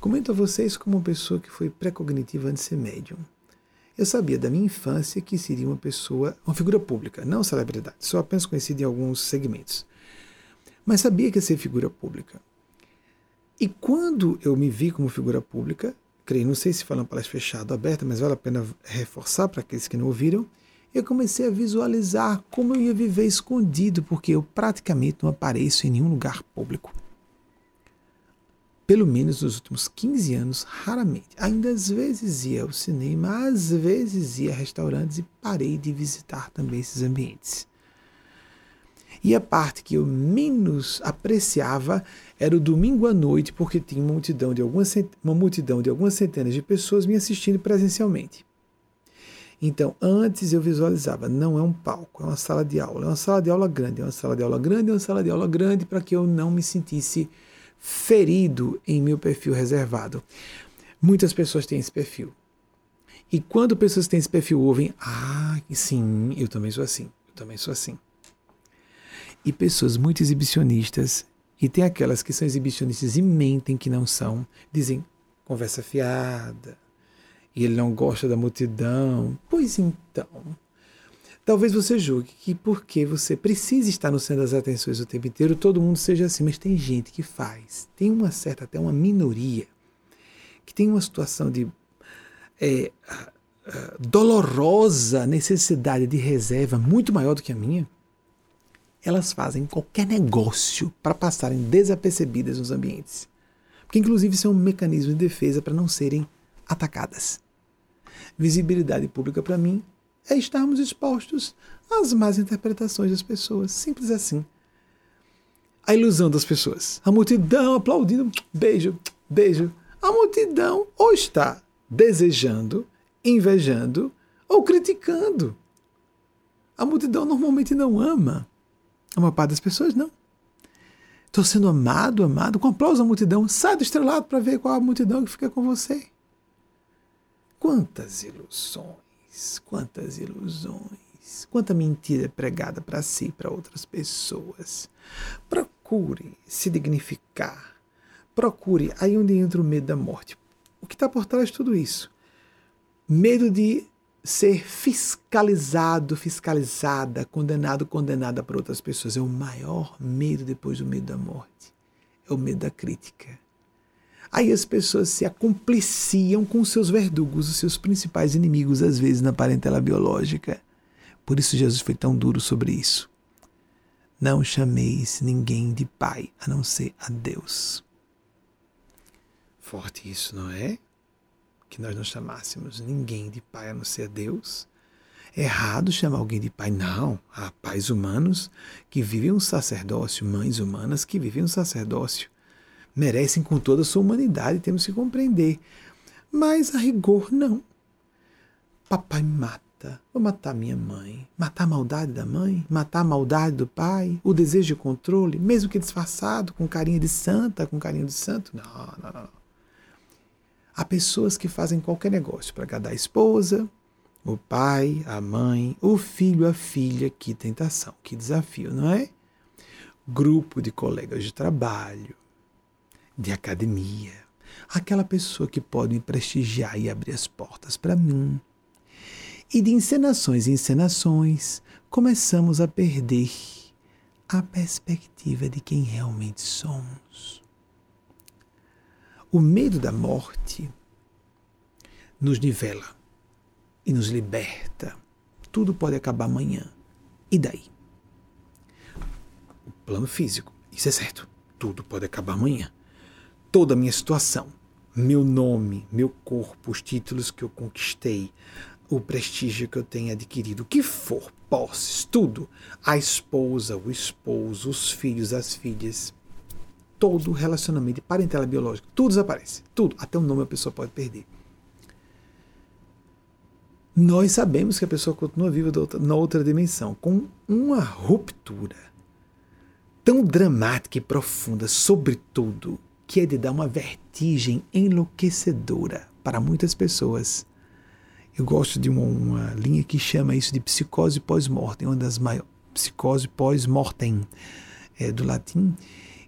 Comento a vocês como uma pessoa que foi pré-cognitiva antes de ser médium. Eu sabia da minha infância que seria uma pessoa, uma figura pública, não celebridade, só apenas conhecida em alguns segmentos. Mas sabia que ia ser figura pública. E quando eu me vi como figura pública, creio, não sei se foi uma palestra fechada ou aberta, mas vale a pena reforçar para aqueles que não ouviram, eu comecei a visualizar como eu ia viver escondido, porque eu praticamente não apareço em nenhum lugar público. Pelo menos nos últimos 15 anos, raramente. Ainda às vezes ia ao cinema, às vezes ia a restaurantes e parei de visitar também esses ambientes. E a parte que eu menos apreciava era o domingo à noite, porque tinha uma multidão de algumas, uma multidão de algumas centenas de pessoas me assistindo presencialmente. Então, antes eu visualizava, não é um palco, é uma sala de aula. É uma sala de aula grande, é uma sala de aula grande, é uma sala de aula grande para que eu não me sentisse ferido em meu perfil reservado. Muitas pessoas têm esse perfil. E quando pessoas têm esse perfil, ouvem, ah, sim, eu também sou assim, eu também sou assim. E pessoas muito exibicionistas, e tem aquelas que são exibicionistas e mentem que não são, dizem conversa fiada, e ele não gosta da multidão. Pois então, talvez você julgue que porque você precisa estar no centro das atenções o tempo inteiro, todo mundo seja assim, mas tem gente que faz. Tem uma certa, até uma minoria, que tem uma situação de é, dolorosa necessidade de reserva muito maior do que a minha. Elas fazem qualquer negócio para passarem desapercebidas nos ambientes. Porque, inclusive, isso é um mecanismo de defesa para não serem atacadas. Visibilidade pública para mim é estarmos expostos às más interpretações das pessoas. Simples assim. A ilusão das pessoas. A multidão aplaudindo, beijo, beijo. A multidão ou está desejando, invejando ou criticando. A multidão normalmente não ama. A maior parte das pessoas não. Estou sendo amado, amado, com aplauso da multidão. Sai do estrelado para ver qual a multidão que fica com você. Quantas ilusões, quantas ilusões, quanta mentira pregada para si e para outras pessoas. Procure se dignificar. Procure aí onde entra o medo da morte. O que está por trás de tudo isso? Medo de ser fiscalizado, fiscalizada, condenado, condenada por outras pessoas. É o maior medo depois do medo da morte. É o medo da crítica. Aí as pessoas se acompliciam com seus verdugos, os seus principais inimigos, às vezes na parentela biológica. Por isso Jesus foi tão duro sobre isso. Não chameis ninguém de pai a não ser a Deus. Forte isso, não é? Que nós não chamássemos ninguém de pai a não ser Deus. É errado chamar alguém de pai. Não. Há pais humanos que vivem um sacerdócio, mães humanas que vivem um sacerdócio merecem com toda a sua humanidade, temos que compreender. Mas a rigor, não. Papai mata. Vou matar minha mãe. Matar a maldade da mãe, matar a maldade do pai, o desejo de controle, mesmo que disfarçado, com carinha de santa, com carinho de santo. Não, não, não. Há pessoas que fazem qualquer negócio para agradar a esposa, o pai, a mãe, o filho, a filha. Que tentação, que desafio, não é? Grupo de colegas de trabalho, de academia, aquela pessoa que pode me prestigiar e abrir as portas para mim. E de encenações em encenações, começamos a perder a perspectiva de quem realmente somos. O medo da morte nos nivela e nos liberta. Tudo pode acabar amanhã. E daí? O plano físico, isso é certo. Tudo pode acabar amanhã. Toda a minha situação, meu nome, meu corpo, os títulos que eu conquistei, o prestígio que eu tenho adquirido, o que for, posses, tudo, a esposa, o esposo, os filhos, as filhas, todo relacionamento de parentela biológica, tudo desaparece. Tudo. Até o nome a pessoa pode perder. Nós sabemos que a pessoa continua viva na outra dimensão, com uma ruptura tão dramática e profunda, sobretudo, que é de dar uma vertigem enlouquecedora para muitas pessoas. Eu gosto de uma, uma linha que chama isso de psicose pós-mortem, uma das maiores psicose pós-mortem é, do latim,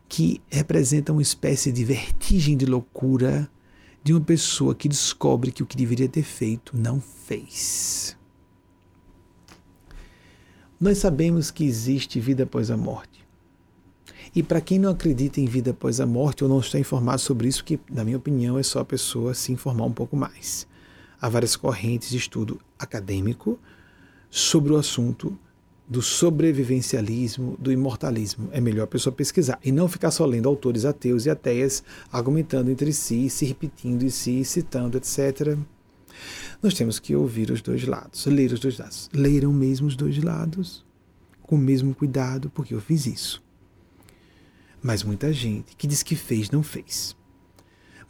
que representa uma espécie de vertigem de loucura de uma pessoa que descobre que o que deveria ter feito não fez. Nós sabemos que existe vida após a morte. E para quem não acredita em vida após a morte ou não está informado sobre isso, que na minha opinião é só a pessoa se informar um pouco mais. Há várias correntes de estudo acadêmico sobre o assunto do sobrevivencialismo, do imortalismo. É melhor a pessoa pesquisar e não ficar só lendo autores ateus e ateias argumentando entre si, se repetindo e se citando, etc. Nós temos que ouvir os dois lados, ler os dois lados. Leiram mesmo os dois lados, com o mesmo cuidado, porque eu fiz isso. Mas muita gente que diz que fez, não fez.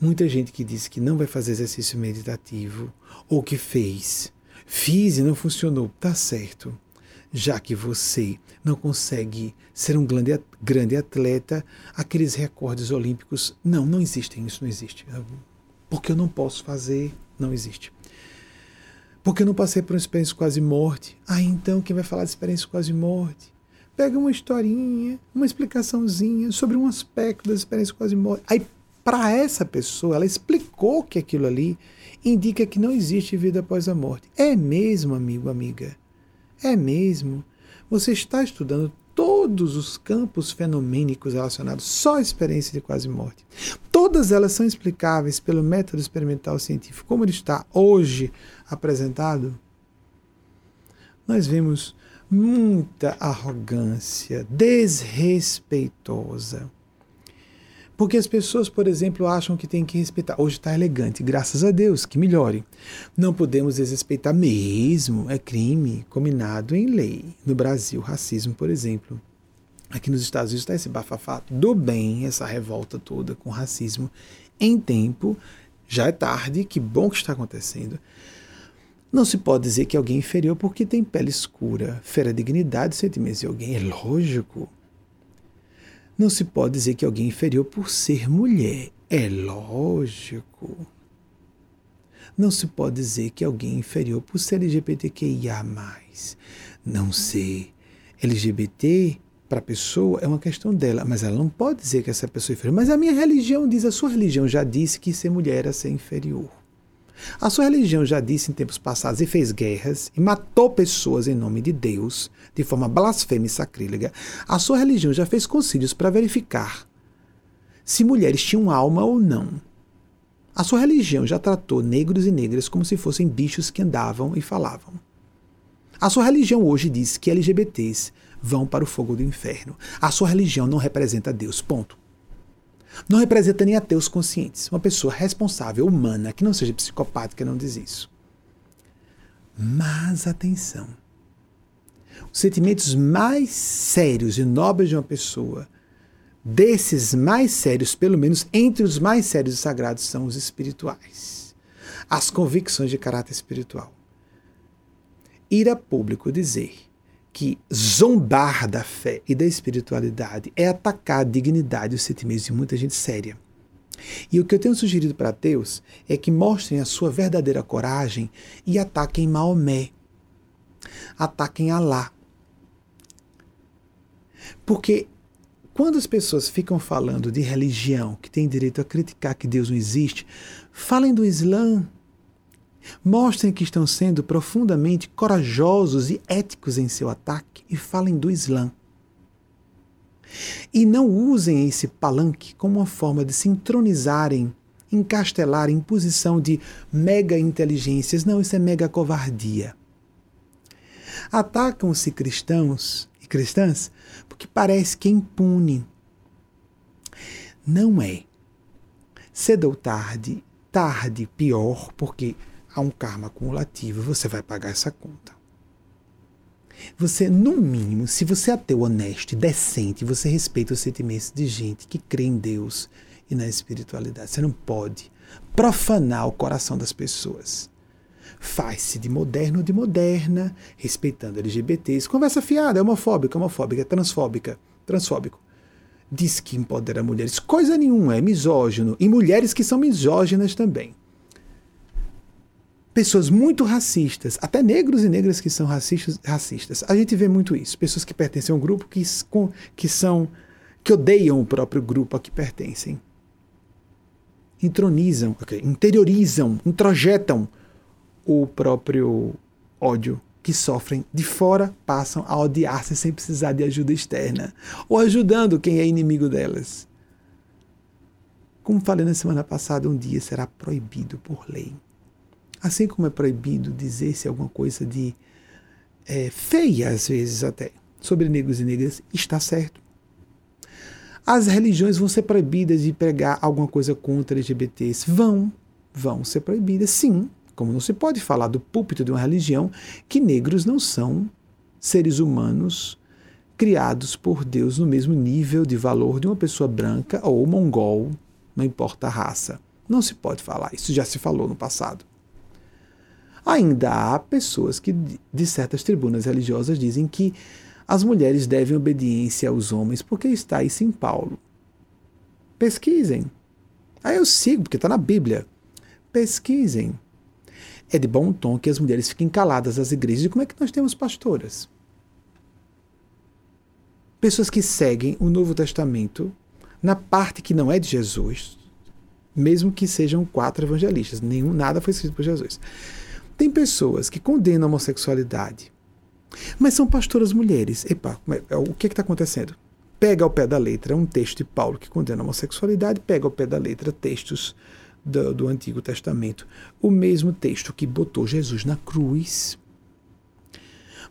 Muita gente que diz que não vai fazer exercício meditativo, ou que fez, fiz e não funcionou, tá certo já que você não consegue ser um grande, atleta, aqueles recordes olímpicos, não, não existem, isso não existe. Porque eu não posso fazer, não existe. Porque eu não passei por uma experiência quase morte. Ah, então quem vai falar de experiência quase morte? Pega uma historinha, uma explicaçãozinha sobre um aspecto da experiência quase morte. Aí, para essa pessoa, ela explicou que aquilo ali indica que não existe vida após a morte. É mesmo, amigo, amiga. É mesmo? Você está estudando todos os campos fenomênicos relacionados só à experiência de quase morte. Todas elas são explicáveis pelo método experimental científico, como ele está hoje apresentado. Nós vemos muita arrogância desrespeitosa porque as pessoas, por exemplo, acham que tem que respeitar. Hoje está elegante, graças a Deus, que melhore. Não podemos desrespeitar mesmo, é crime combinado em lei. No Brasil, racismo, por exemplo. Aqui nos Estados Unidos está esse bafafá do bem, essa revolta toda com racismo em tempo. Já é tarde, que bom que está acontecendo. Não se pode dizer que alguém é inferior porque tem pele escura. Fera dignidade, sentimentos de alguém, é lógico. Não se pode dizer que alguém é inferior por ser mulher. É lógico. Não se pode dizer que alguém é inferior por ser LGBTQIA. Não ser LGBT para a pessoa é uma questão dela, mas ela não pode dizer que essa pessoa é inferior. Mas a minha religião diz, a sua religião já disse que ser mulher era ser inferior. A sua religião já disse em tempos passados e fez guerras e matou pessoas em nome de Deus de forma blasfema e sacrílega. A sua religião já fez concílios para verificar se mulheres tinham alma ou não. A sua religião já tratou negros e negras como se fossem bichos que andavam e falavam. A sua religião hoje diz que LGBTs vão para o fogo do inferno. A sua religião não representa Deus. Ponto. Não representa nem ateus conscientes. Uma pessoa responsável, humana, que não seja psicopática, não diz isso. Mas atenção. Os sentimentos mais sérios e nobres de uma pessoa, desses mais sérios, pelo menos entre os mais sérios e sagrados, são os espirituais. As convicções de caráter espiritual. Ir a público dizer que zombar da fé e da espiritualidade é atacar a dignidade e os sentimentos de muita gente séria. E o que eu tenho sugerido para ateus é que mostrem a sua verdadeira coragem e ataquem Maomé, ataquem Alá. Porque quando as pessoas ficam falando de religião, que tem direito a criticar que Deus não existe, falem do Islã. Mostrem que estão sendo profundamente corajosos e éticos em seu ataque e falem do Islã. E não usem esse palanque como uma forma de se entronizarem, encastelar em posição de mega inteligências. Não, isso é mega covardia. Atacam-se cristãos e cristãs porque parece que é impune. Não é. Cedo ou tarde, tarde pior, porque há um karma acumulativo, você vai pagar essa conta. Você, no mínimo, se você é ateu honesto e decente, você respeita os sentimentos de gente que crê em Deus e na espiritualidade. Você não pode profanar o coração das pessoas. Faz-se de moderno ou de moderna, respeitando LGBTs. Conversa fiada, é homofóbica, homofóbica, é transfóbica, transfóbico. Diz que empodera mulheres. Coisa nenhuma, é misógino. E mulheres que são misóginas também pessoas muito racistas, até negros e negras que são racistas, racistas. A gente vê muito isso. Pessoas que pertencem a um grupo que, que são que odeiam o próprio grupo a que pertencem. Intronizam, okay, interiorizam, introjetam o próprio ódio que sofrem de fora passam a odiar-se sem precisar de ajuda externa ou ajudando quem é inimigo delas. Como falei na semana passada, um dia será proibido por lei Assim como é proibido dizer-se alguma coisa de é, feia, às vezes até, sobre negros e negras, está certo. As religiões vão ser proibidas de pregar alguma coisa contra LGBTs? Vão, vão ser proibidas, sim. Como não se pode falar do púlpito de uma religião que negros não são seres humanos criados por Deus no mesmo nível de valor de uma pessoa branca ou mongol, não importa a raça. Não se pode falar, isso já se falou no passado. Ainda há pessoas que, de certas tribunas religiosas, dizem que as mulheres devem obediência aos homens porque está isso em Paulo. Pesquisem. Aí eu sigo, porque está na Bíblia. Pesquisem. É de bom tom que as mulheres fiquem caladas às igrejas. E como é que nós temos pastoras? Pessoas que seguem o Novo Testamento na parte que não é de Jesus, mesmo que sejam quatro evangelistas. Nenhum, nada foi escrito por Jesus. Tem pessoas que condenam a homossexualidade, mas são pastoras mulheres. Epa, é, o que é está acontecendo? Pega ao pé da letra um texto de Paulo que condena a homossexualidade, pega ao pé da letra textos do, do Antigo Testamento. O mesmo texto que botou Jesus na cruz.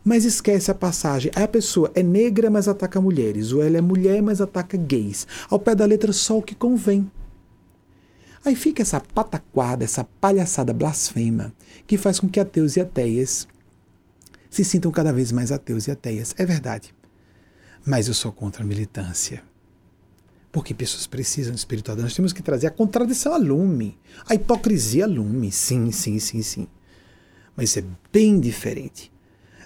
Mas esquece a passagem. A pessoa é negra, mas ataca mulheres. Ou ela é mulher, mas ataca gays. Ao pé da letra, só o que convém. Aí fica essa pataquada, essa palhaçada blasfema, que faz com que ateus e ateias se sintam cada vez mais ateus e ateias. É verdade. Mas eu sou contra a militância. Porque pessoas precisam de espiritualidade. Nós temos que trazer a contradição a lume, a hipocrisia a lume. Sim, sim, sim, sim. Mas é bem diferente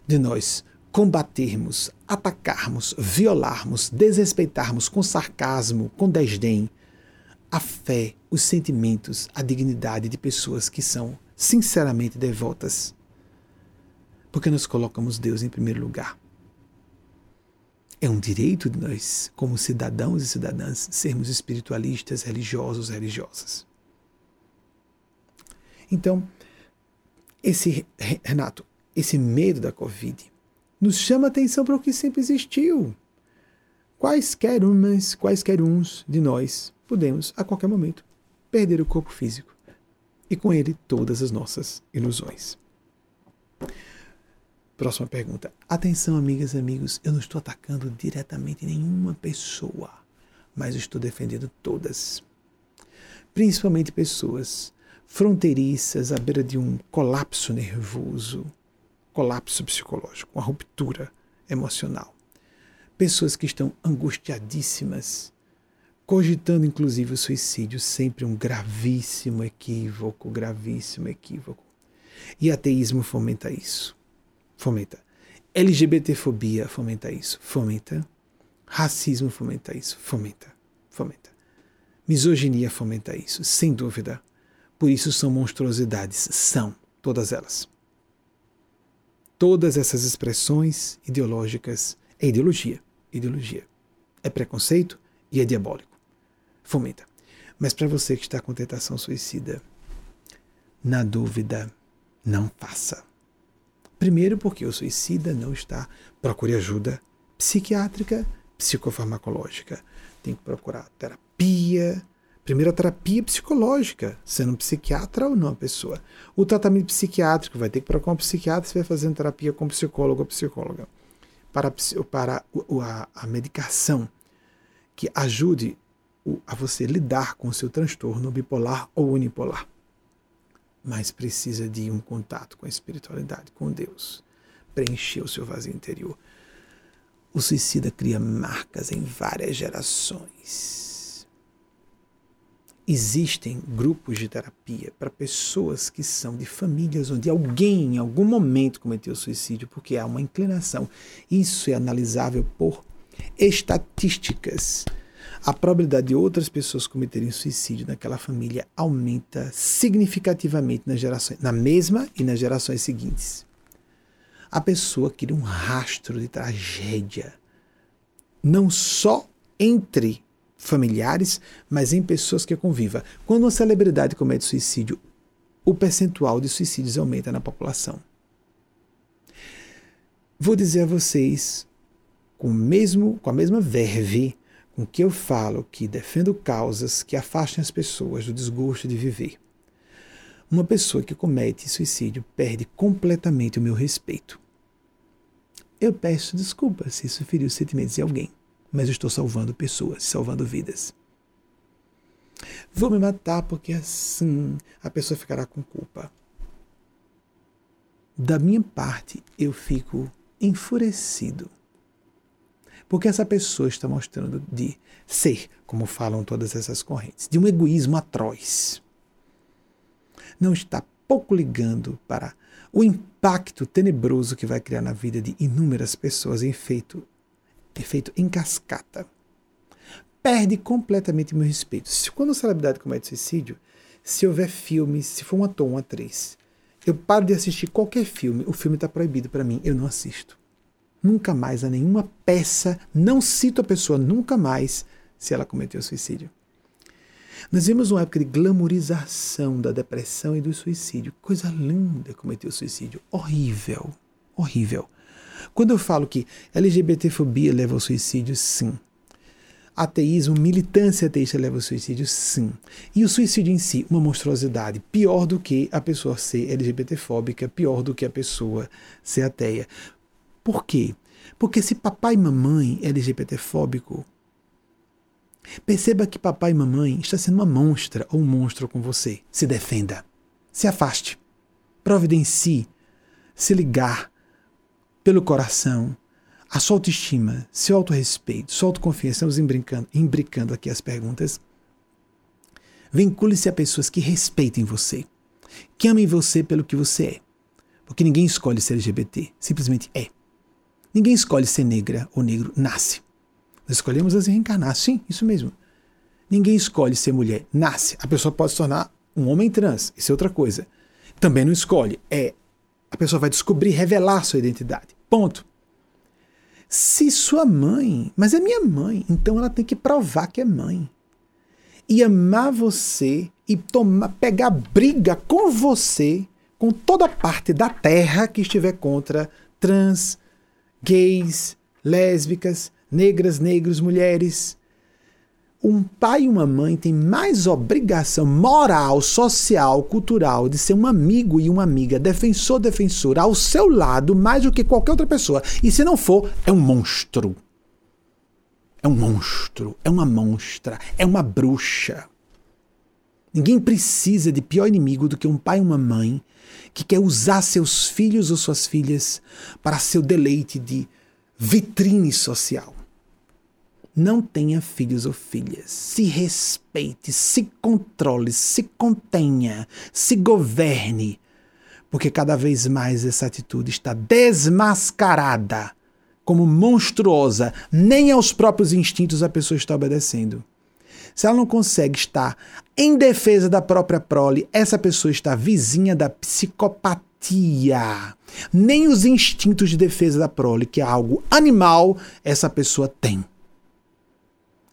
de nós combatermos, atacarmos, violarmos, desrespeitarmos com sarcasmo, com desdém a fé, os sentimentos, a dignidade de pessoas que são sinceramente devotas. Porque nós colocamos Deus em primeiro lugar. É um direito de nós, como cidadãos e cidadãs, sermos espiritualistas, religiosos, religiosas. Então, esse Renato, esse medo da Covid nos chama atenção para o que sempre existiu. Quaisquer umas, quaisquer uns de nós podemos, a qualquer momento, perder o corpo físico e com ele todas as nossas ilusões. Próxima pergunta. Atenção, amigas e amigos, eu não estou atacando diretamente nenhuma pessoa, mas estou defendendo todas. Principalmente pessoas fronteiriças à beira de um colapso nervoso, colapso psicológico, uma ruptura emocional. Pessoas que estão angustiadíssimas cogitando inclusive o suicídio, sempre um gravíssimo equívoco, gravíssimo equívoco. E ateísmo fomenta isso. Fomenta. LGBTfobia fomenta isso. Fomenta. Racismo fomenta isso. Fomenta. Fomenta. Misoginia fomenta isso, sem dúvida. Por isso são monstruosidades. São, todas elas. Todas essas expressões ideológicas é ideologia. Ideologia. é preconceito e é diabólico. Fomenta. Mas para você que está com tentação suicida, na dúvida, não faça. Primeiro, porque o suicida não está. Procure ajuda psiquiátrica, psicofarmacológica. Tem que procurar terapia. Primeiro, a terapia psicológica, sendo um psiquiatra ou não a pessoa. O tratamento psiquiátrico vai ter que procurar um psiquiatra se vai fazendo terapia com psicólogo ou psicóloga. Para, para a, a medicação que ajude a você lidar com o seu transtorno bipolar ou unipolar mas precisa de um contato com a espiritualidade, com Deus, preencher o seu vazio interior. O suicida cria marcas em várias gerações. Existem grupos de terapia para pessoas que são de famílias onde alguém em algum momento cometeu suicídio, porque há uma inclinação. Isso é analisável por estatísticas a probabilidade de outras pessoas cometerem suicídio naquela família aumenta significativamente nas gerações, na mesma e nas gerações seguintes. A pessoa cria um rastro de tragédia, não só entre familiares, mas em pessoas que convivam. Quando uma celebridade comete suicídio, o percentual de suicídios aumenta na população. Vou dizer a vocês, com, mesmo, com a mesma verve, com que eu falo que defendo causas que afastem as pessoas do desgosto de viver. Uma pessoa que comete suicídio perde completamente o meu respeito. Eu peço desculpas se isso feriu os sentimentos de alguém, mas eu estou salvando pessoas, salvando vidas. Vou me matar porque assim a pessoa ficará com culpa. Da minha parte, eu fico enfurecido porque essa pessoa está mostrando de ser, como falam todas essas correntes, de um egoísmo atroz. Não está pouco ligando para o impacto tenebroso que vai criar na vida de inúmeras pessoas efeito, efeito em cascata. Perde completamente meu respeito. Se quando a celebridade comete suicídio, se houver filme, se for um ator, uma atriz, eu paro de assistir qualquer filme, o filme está proibido para mim, eu não assisto nunca mais a nenhuma peça, não cito a pessoa nunca mais se ela cometeu suicídio. Nós vimos uma época de glamorização da depressão e do suicídio. Coisa linda cometer suicídio. Horrível. Horrível. Quando eu falo que LGBTfobia leva ao suicídio, sim. Ateísmo, militância ateísta leva ao suicídio, sim. E o suicídio em si, uma monstruosidade, pior do que a pessoa ser LGBTfóbica, pior do que a pessoa ser ateia. Por quê? Porque se papai e mamãe é LGBTfóbico, perceba que papai e mamãe está sendo uma monstra ou um monstro com você. Se defenda. Se afaste. Providencie se ligar pelo coração, a sua autoestima, seu autorrespeito, sua autoconfiança. Estamos imbricando, imbricando aqui as perguntas. Vincule-se a pessoas que respeitem você, que amem você pelo que você é. Porque ninguém escolhe ser LGBT, simplesmente é. Ninguém escolhe ser negra ou negro, nasce. Nós escolhemos as reencarnar, sim, isso mesmo. Ninguém escolhe ser mulher, nasce. A pessoa pode se tornar um homem trans, isso é outra coisa. Também não escolhe, é a pessoa vai descobrir, revelar sua identidade. Ponto. Se sua mãe, mas é minha mãe, então ela tem que provar que é mãe. E amar você e tomar, pegar briga com você, com toda parte da terra que estiver contra trans, gays, lésbicas, negras, negros, mulheres. Um pai e uma mãe têm mais obrigação moral, social, cultural de ser um amigo e uma amiga, defensor, defensora, ao seu lado mais do que qualquer outra pessoa. E se não for, é um monstro. É um monstro, é uma monstra, é uma bruxa. Ninguém precisa de pior inimigo do que um pai e uma mãe que quer usar seus filhos ou suas filhas para seu deleite de vitrine social. Não tenha filhos ou filhas. Se respeite, se controle, se contenha, se governe, porque cada vez mais essa atitude está desmascarada como monstruosa. Nem aos próprios instintos a pessoa está obedecendo. Se ela não consegue estar em defesa da própria prole, essa pessoa está vizinha da psicopatia. Nem os instintos de defesa da prole, que é algo animal, essa pessoa tem.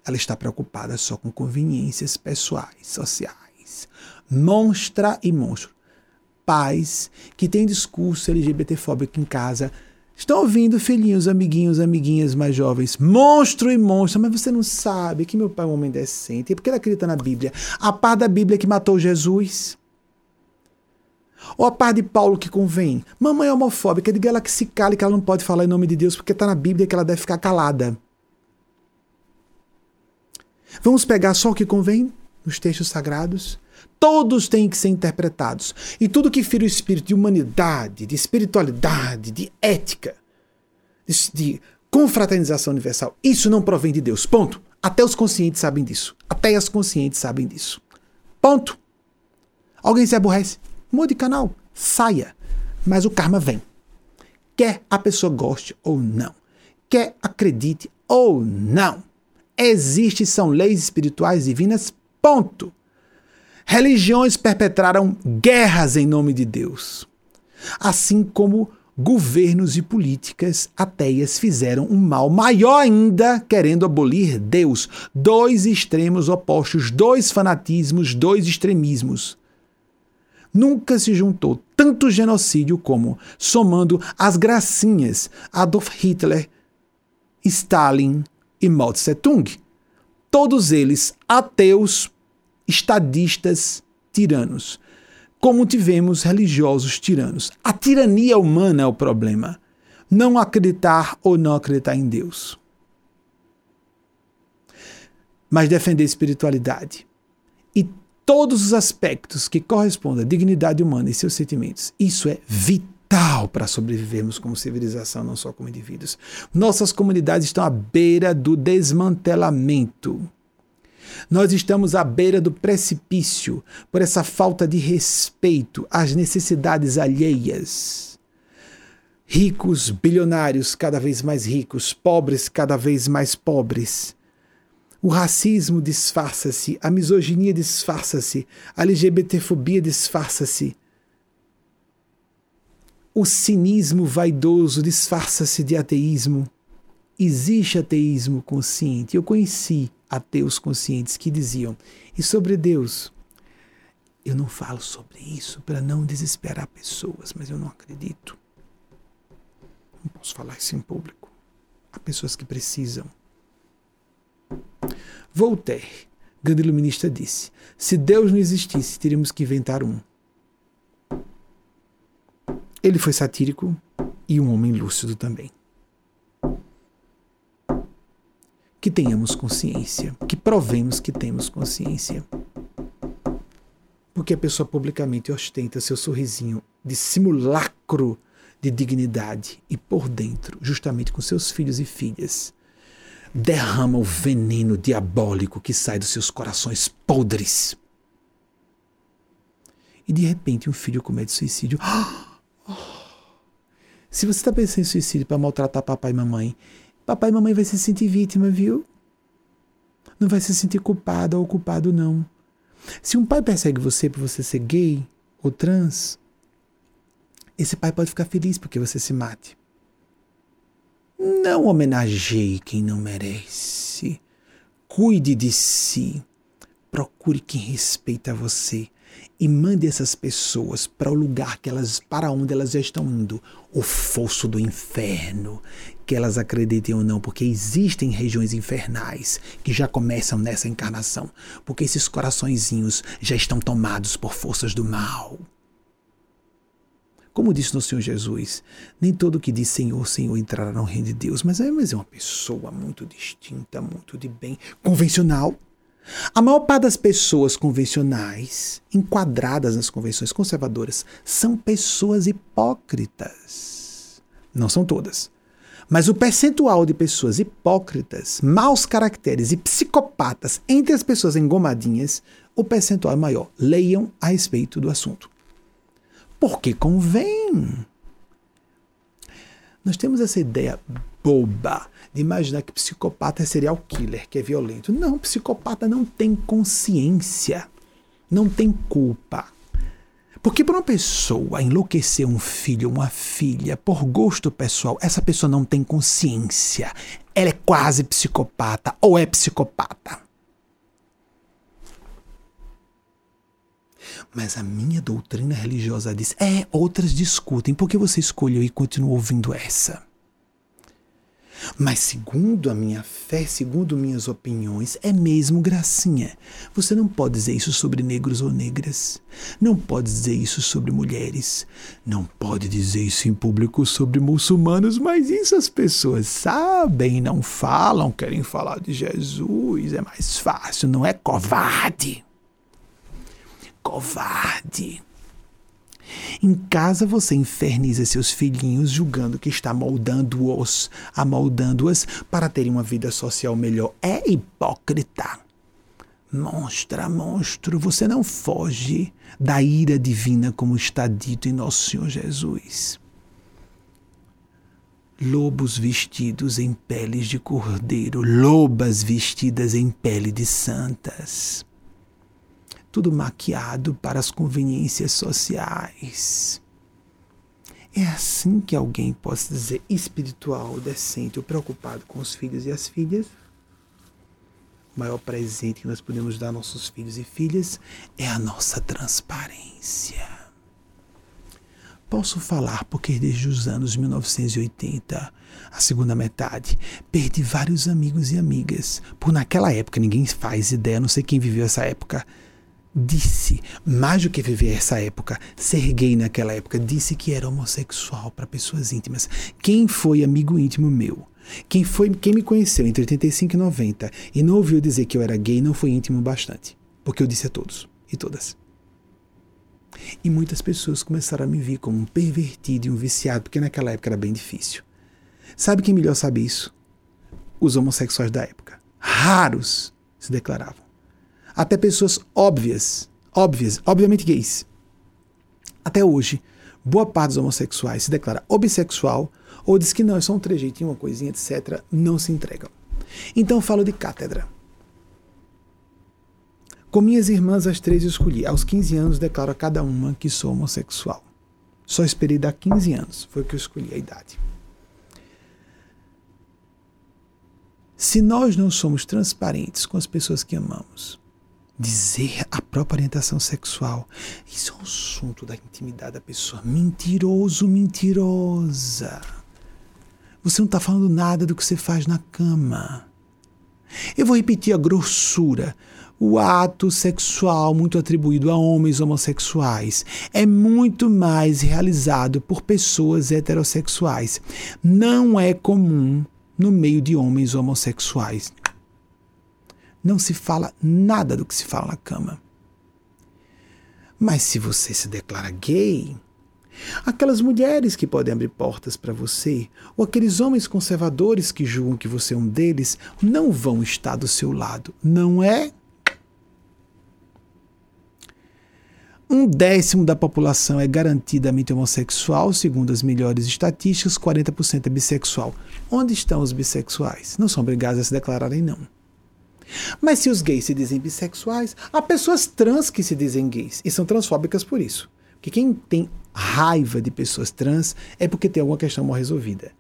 ela está preocupada só com conveniências pessoais, sociais. Monstra e monstro. Pais que têm discurso LGBTfóbico em casa estão ouvindo filhinhos, amiguinhos, amiguinhas mais jovens, monstro e monstro, mas você não sabe que meu pai é um homem decente. E por que ele acredita na Bíblia? A par da Bíblia que matou Jesus. Ou a par de Paulo que convém. Mamãe é homofóbica, diga ela que se cale, que ela não pode falar em nome de Deus, porque está na Bíblia que ela deve ficar calada. Vamos pegar só o que convém nos textos sagrados? Todos têm que ser interpretados. E tudo que fira o espírito de humanidade, de espiritualidade, de ética, de, confraternização universal, isso não provém de Deus. Ponto. Até os conscientes sabem disso. Até as conscientes sabem disso. Ponto. Alguém se aborrece? Mude canal. Saia. Mas o karma vem. Quer a pessoa goste ou não. Quer acredite ou não. Existem, são leis espirituais divinas, ponto. Religiões perpetraram guerras em nome de Deus. Assim como governos e políticas ateias fizeram um mal maior ainda, querendo abolir Deus. Dois extremos opostos, dois fanatismos, dois extremismos. Nunca se juntou tanto genocídio como, somando as gracinhas, Adolf Hitler, Stalin, e Mao Tse Tung. Todos eles ateus, estadistas, tiranos. Como tivemos religiosos tiranos. A tirania humana é o problema. Não acreditar ou não acreditar em Deus. Mas defender espiritualidade. E todos os aspectos que correspondem à dignidade humana e seus sentimentos. Isso é vital para sobrevivermos como civilização, não só como indivíduos. Nossas comunidades estão à beira do desmantelamento. Nós estamos à beira do precipício por essa falta de respeito às necessidades alheias. Ricos, bilionários cada vez mais ricos, pobres cada vez mais pobres. O racismo disfarça-se, a misoginia disfarça-se, a LGBTfobia disfarça-se o cinismo vaidoso disfarça-se de ateísmo. Existe ateísmo consciente. Eu conheci ateus conscientes que diziam: e sobre Deus? Eu não falo sobre isso para não desesperar pessoas, mas eu não acredito. Não posso falar isso em público. Há pessoas que precisam. Voltaire, grande iluminista, disse: se Deus não existisse, teríamos que inventar um. Ele foi satírico e um homem lúcido também. Que tenhamos consciência, que provemos que temos consciência. Porque a pessoa publicamente ostenta seu sorrisinho de simulacro de dignidade e por dentro, justamente com seus filhos e filhas, derrama o veneno diabólico que sai dos seus corações podres. E de repente um filho comete suicídio. Se você está pensando em suicídio para maltratar papai e mamãe, papai e mamãe vai se sentir vítima, viu? Não vai se sentir culpado ou culpado, não. Se um pai persegue você por você ser gay ou trans, esse pai pode ficar feliz porque você se mate. Não homenageie quem não merece. Cuide de si. Procure quem respeita você e mande essas pessoas para o lugar que elas para onde elas já estão indo, o fosso do inferno, que elas acreditem ou não, porque existem regiões infernais que já começam nessa encarnação, porque esses coraçõezinhos já estão tomados por forças do mal. Como disse nosso Senhor Jesus, nem todo que diz Senhor, Senhor entrará no reino de Deus, mas é, mas é uma pessoa muito distinta, muito de bem, convencional, a maior parte das pessoas convencionais, enquadradas nas convenções conservadoras, são pessoas hipócritas. Não são todas. Mas o percentual de pessoas hipócritas, maus caracteres e psicopatas entre as pessoas engomadinhas, o percentual é maior. Leiam a respeito do assunto. Porque convém. Nós temos essa ideia boba imaginar que psicopata é serial killer, que é violento. Não, psicopata não tem consciência, não tem culpa. Porque para uma pessoa enlouquecer um filho, uma filha, por gosto pessoal, essa pessoa não tem consciência. Ela é quase psicopata ou é psicopata. Mas a minha doutrina religiosa diz: é, outras discutem, por que você escolheu e continua ouvindo essa? Mas segundo a minha fé, segundo minhas opiniões, é mesmo gracinha. Você não pode dizer isso sobre negros ou negras. Não pode dizer isso sobre mulheres. Não pode dizer isso em público sobre muçulmanos, mas isso as pessoas sabem, não falam, querem falar de Jesus. É mais fácil, não é covarde. Covarde. Em casa você inferniza seus filhinhos julgando que está moldando-os, amoldando-as para terem uma vida social melhor. É hipócrita. Monstra, monstro, você não foge da ira divina como está dito em nosso Senhor Jesus. Lobos vestidos em peles de cordeiro, lobas vestidas em pele de santas tudo maquiado para as conveniências sociais. É assim que alguém pode dizer espiritual, decente ou preocupado com os filhos e as filhas? O maior presente que nós podemos dar aos nossos filhos e filhas é a nossa transparência. Posso falar porque desde os anos 1980, a segunda metade, perdi vários amigos e amigas. Por naquela época, ninguém faz ideia, não sei quem viveu essa época, disse, mais do que viver essa época, ser gay naquela época, disse que era homossexual para pessoas íntimas. Quem foi amigo íntimo meu? Quem foi quem me conheceu entre 85 e 90 e não ouviu dizer que eu era gay não foi íntimo bastante, porque eu disse a todos e todas. E muitas pessoas começaram a me ver como um pervertido e um viciado, porque naquela época era bem difícil. Sabe quem melhor sabe isso? Os homossexuais da época. Raros se declaravam até pessoas óbvias, óbvias, obviamente gays. Até hoje, boa parte dos homossexuais se declara bissexual ou diz que não, é só um trejeitinho, uma coisinha, etc., não se entregam. Então falo de cátedra. Com minhas irmãs, as três escolhi. Aos 15 anos, declaro a cada uma que sou homossexual. Só esperei dar 15 anos, foi que eu escolhi a idade. Se nós não somos transparentes com as pessoas que amamos, dizer a própria orientação sexual. Isso é um assunto da intimidade da pessoa. Mentiroso, mentirosa. Você não está falando nada do que você faz na cama. Eu vou repetir a grossura. O ato sexual, muito atribuído a homens homossexuais, é muito mais realizado por pessoas heterossexuais. Não é comum no meio de homens homossexuais não se fala nada do que se fala na cama. Mas se você se declara gay, aquelas mulheres que podem abrir portas para você, ou aqueles homens conservadores que julgam que você é um deles, não vão estar do seu lado, não é? Um décimo da população é garantidamente homossexual, segundo as melhores estatísticas, 40% é bissexual. Onde estão os bissexuais? Não são obrigados a se declararem, não. Mas se os gays se dizem bissexuais, há pessoas trans que se dizem gays e são transfóbicas por isso. Porque quem tem raiva de pessoas trans é porque tem alguma questão mal resolvida.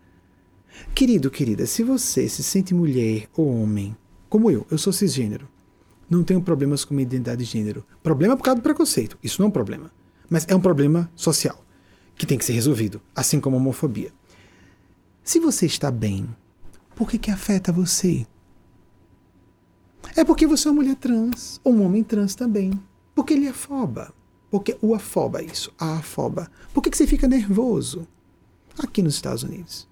Querido, querida, se você se sente mulher ou homem, como eu, eu sou cisgênero, não tenho problemas com minha identidade de gênero. Problema por causa do preconceito. Isso não é um problema. Mas é um problema social que tem que ser resolvido, assim como a homofobia. Se você está bem, por que, que afeta você? É porque você é uma mulher trans, ou um homem trans também. Porque ele afoba. Porque o afoba isso, a afoba. Por que, que você fica nervoso? Aqui nos Estados Unidos.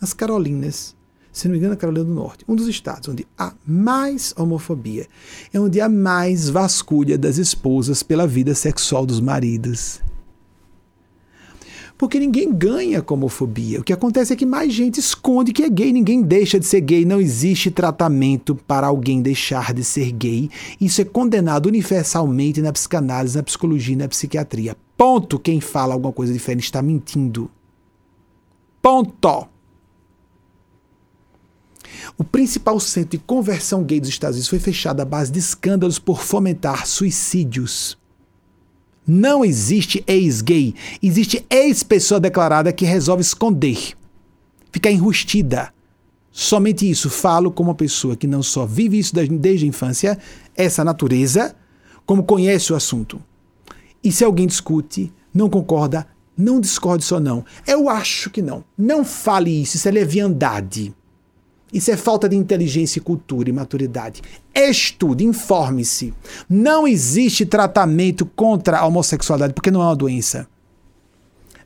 Nas Carolinas, se não me engano, a Carolina do Norte, um dos estados onde há mais homofobia, é onde há mais vasculha das esposas pela vida sexual dos maridos. Porque ninguém ganha com homofobia. O que acontece é que mais gente esconde que é gay. Ninguém deixa de ser gay. Não existe tratamento para alguém deixar de ser gay. Isso é condenado universalmente na psicanálise, na psicologia na psiquiatria. Ponto. Quem fala alguma coisa diferente está mentindo. Ponto. O principal centro de conversão gay dos Estados Unidos foi fechado à base de escândalos por fomentar suicídios Não existe ex-gay. Existe ex-pessoa declarada que resolve esconder. Ficar enrustida. Somente isso. Falo como uma pessoa que não só vive isso desde a infância, essa natureza, como conhece o assunto. E se alguém discute, não concorda, não discorde só não. Eu acho que não. Não fale isso, isso é leviandade. Isso é falta de inteligência, cultura e maturidade. Estude, informe-se. Não existe tratamento contra a homossexualidade porque não é uma doença.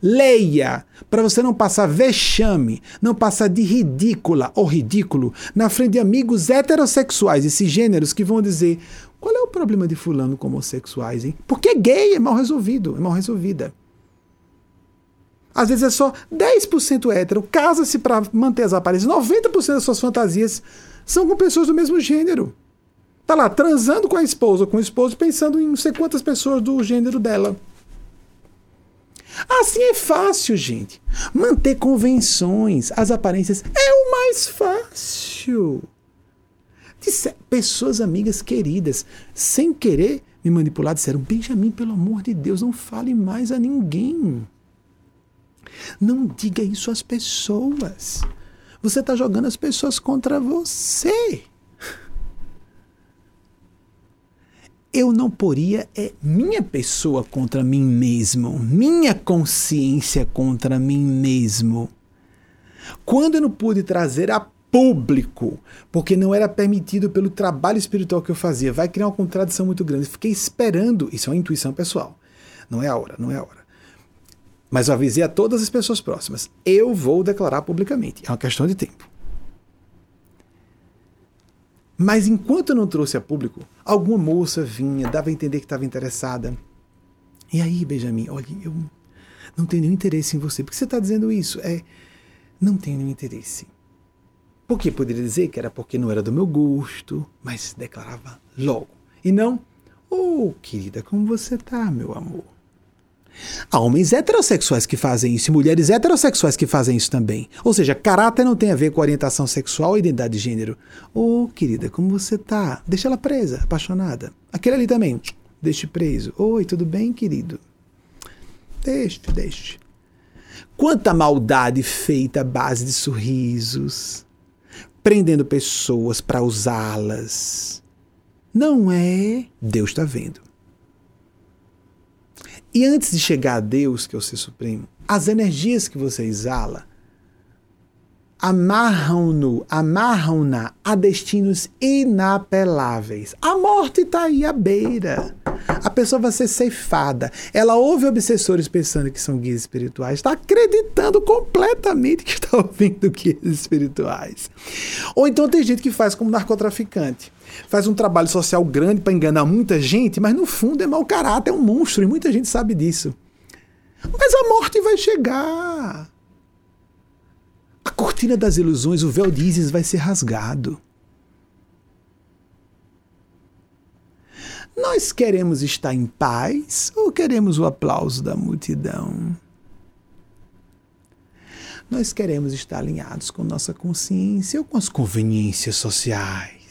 Leia, para você não passar vexame, não passar de ridícula ou ridículo na frente de amigos heterossexuais, esses gêneros que vão dizer: qual é o problema de fulano com homossexuais, hein? Porque gay é mal resolvido, é mal resolvida. Às vezes é só 10% hétero, casa-se para manter as aparências. 90% das suas fantasias são com pessoas do mesmo gênero. Tá lá transando com a esposa, com o esposo, pensando em não sei quantas pessoas do gênero dela. Assim é fácil, gente. Manter convenções, as aparências é o mais fácil. Disse, pessoas amigas queridas, sem querer me manipular, disseram: Benjamin, pelo amor de Deus, não fale mais a ninguém. Não diga isso às pessoas. Você está jogando as pessoas contra você. Eu não poria é minha pessoa contra mim mesmo, minha consciência contra mim mesmo. Quando eu não pude trazer a público, porque não era permitido pelo trabalho espiritual que eu fazia, vai criar uma contradição muito grande. Fiquei esperando, isso é uma intuição pessoal. Não é a hora, não é a hora. Mas eu avisei a todas as pessoas próximas. Eu vou declarar publicamente. É uma questão de tempo. Mas enquanto eu não trouxe a público, alguma moça vinha, dava a entender que estava interessada. E aí, Benjamin, olha, eu não tenho nenhum interesse em você. Por que você está dizendo isso? É, não tenho nenhum interesse. Por que poderia dizer que era porque não era do meu gosto, mas declarava logo. E não, oh, querida, como você está, meu amor? Há homens heterossexuais que fazem isso e mulheres heterossexuais que fazem isso também. Ou seja, caráter não tem a ver com orientação sexual ou identidade de gênero. Ô, oh, querida, como você tá? Deixa ela presa, apaixonada. Aquele ali também, deixe preso. Oi, tudo bem, querido? Deixe, deixe. Quanta maldade feita à base de sorrisos, prendendo pessoas para usá-las. Não é? Deus está vendo. E antes de chegar a Deus, que é o ser supremo, as energias que você exala amarram-no, amarram-na a destinos inapeláveis. A morte está aí à beira. A pessoa vai ser ceifada. Ela ouve obsessores pensando que são guias espirituais, está acreditando completamente que está ouvindo guias espirituais. Ou então tem gente que faz como narcotraficante faz um trabalho social grande para enganar muita gente, mas no fundo é mau caráter, é um monstro e muita gente sabe disso. Mas a morte vai chegar. A cortina das ilusões, o véu de Isis vai ser rasgado. Nós queremos estar em paz ou queremos o aplauso da multidão? Nós queremos estar alinhados com nossa consciência ou com as conveniências sociais?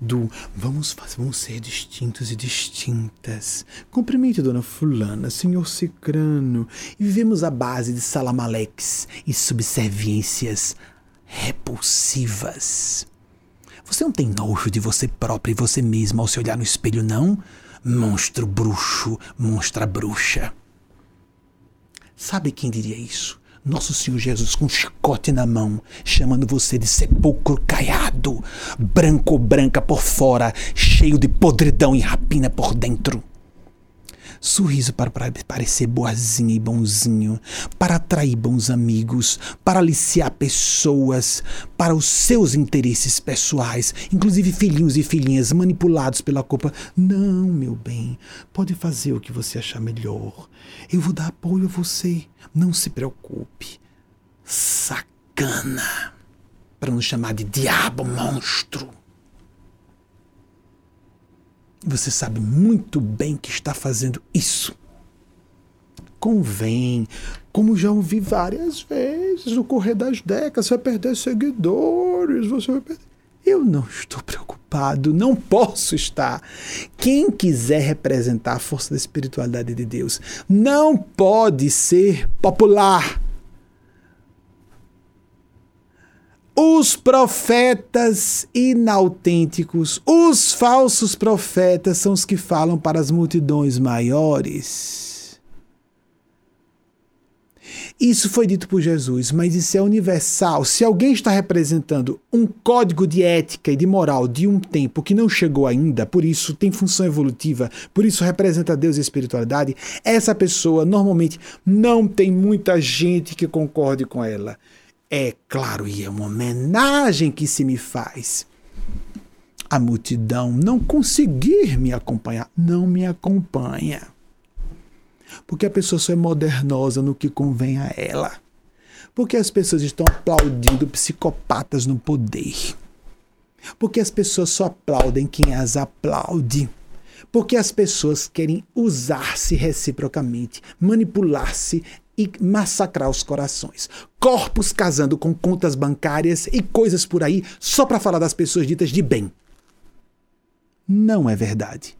Do vamos, vamos ser distintos e distintas. Cumprimente Dona Fulana, Senhor Cicrano, e vivemos à base de salamaleques e subserviências repulsivas. Você não tem nojo de você próprio e você mesmo ao se olhar no espelho, não? Monstro bruxo, monstra bruxa. Sabe quem diria isso? Nosso Senhor Jesus com um chicote na mão, chamando você de sepulcro caiado, branco ou branca por fora, cheio de podridão e rapina por dentro. Sorriso para parecer boazinha e bonzinho, para atrair bons amigos, para aliciar pessoas, para os seus interesses pessoais, inclusive filhinhos e filhinhas manipulados pela culpa. Não, meu bem, pode fazer o que você achar melhor. Eu vou dar apoio a você. Não se preocupe. Sacana. Para não chamar de diabo monstro. Você sabe muito bem que está fazendo isso. Convém, como já ouvi várias vezes no correr das décadas, você vai perder seguidores, você vai perder. Eu não estou preocupado, não posso estar. Quem quiser representar a força da espiritualidade de Deus não pode ser popular. Os profetas inautênticos, os falsos profetas, são os que falam para as multidões maiores. Isso foi dito por Jesus, mas isso é universal. Se alguém está representando um código de ética e de moral de um tempo que não chegou ainda, por isso tem função evolutiva, por isso representa Deus e espiritualidade, essa pessoa normalmente não tem muita gente que concorde com ela. É claro, e é uma homenagem que se me faz. A multidão não conseguir me acompanhar, não me acompanha. Porque a pessoa só é modernosa no que convém a ela. Porque as pessoas estão aplaudindo psicopatas no poder. Porque as pessoas só aplaudem quem as aplaude. Porque as pessoas querem usar-se reciprocamente, manipular-se e massacrar os corações. Corpos casando com contas bancárias e coisas por aí só para falar das pessoas ditas de bem. Não é verdade.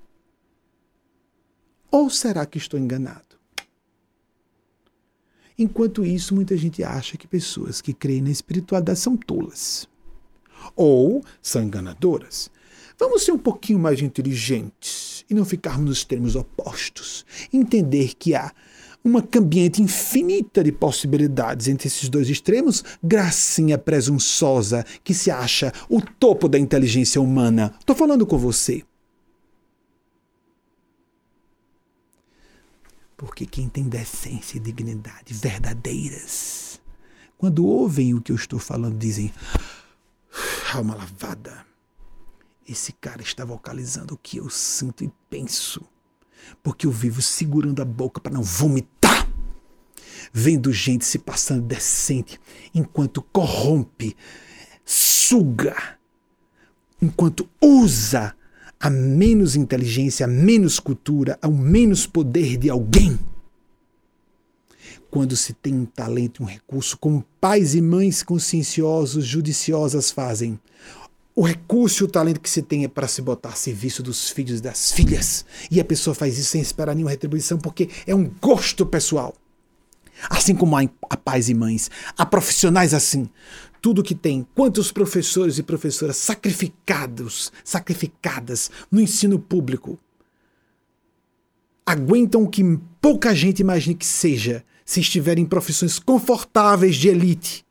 Ou será que estou enganado? Enquanto isso, muita gente acha que pessoas que creem na espiritualidade são tolas. Ou são enganadoras. Vamos ser um pouquinho mais inteligentes e não ficarmos nos termos opostos. Entender que há uma cambiante infinita de possibilidades entre esses dois extremos, gracinha presunçosa que se acha o topo da inteligência humana. Estou falando com você. Porque quem tem decência e dignidade verdadeiras, quando ouvem o que eu estou falando, dizem: alma lavada. Esse cara está vocalizando o que eu sinto e penso. Porque eu vivo segurando a boca para não vomitar. Vendo gente se passando decente enquanto corrompe, suga, enquanto usa a menos inteligência, a menos cultura, ao menos poder de alguém. Quando se tem um talento um recurso, como pais e mães conscienciosos, judiciosas fazem, o recurso e o talento que se tem é para se botar a serviço dos filhos e das filhas. E a pessoa faz isso sem esperar nenhuma retribuição, porque é um gosto pessoal. Assim como há, pais e mães, há profissionais assim tudo que tem, quantos professores e professoras sacrificados, sacrificadas no ensino público aguentam o que pouca gente imagina que seja se estiverem em profissões confortáveis de elite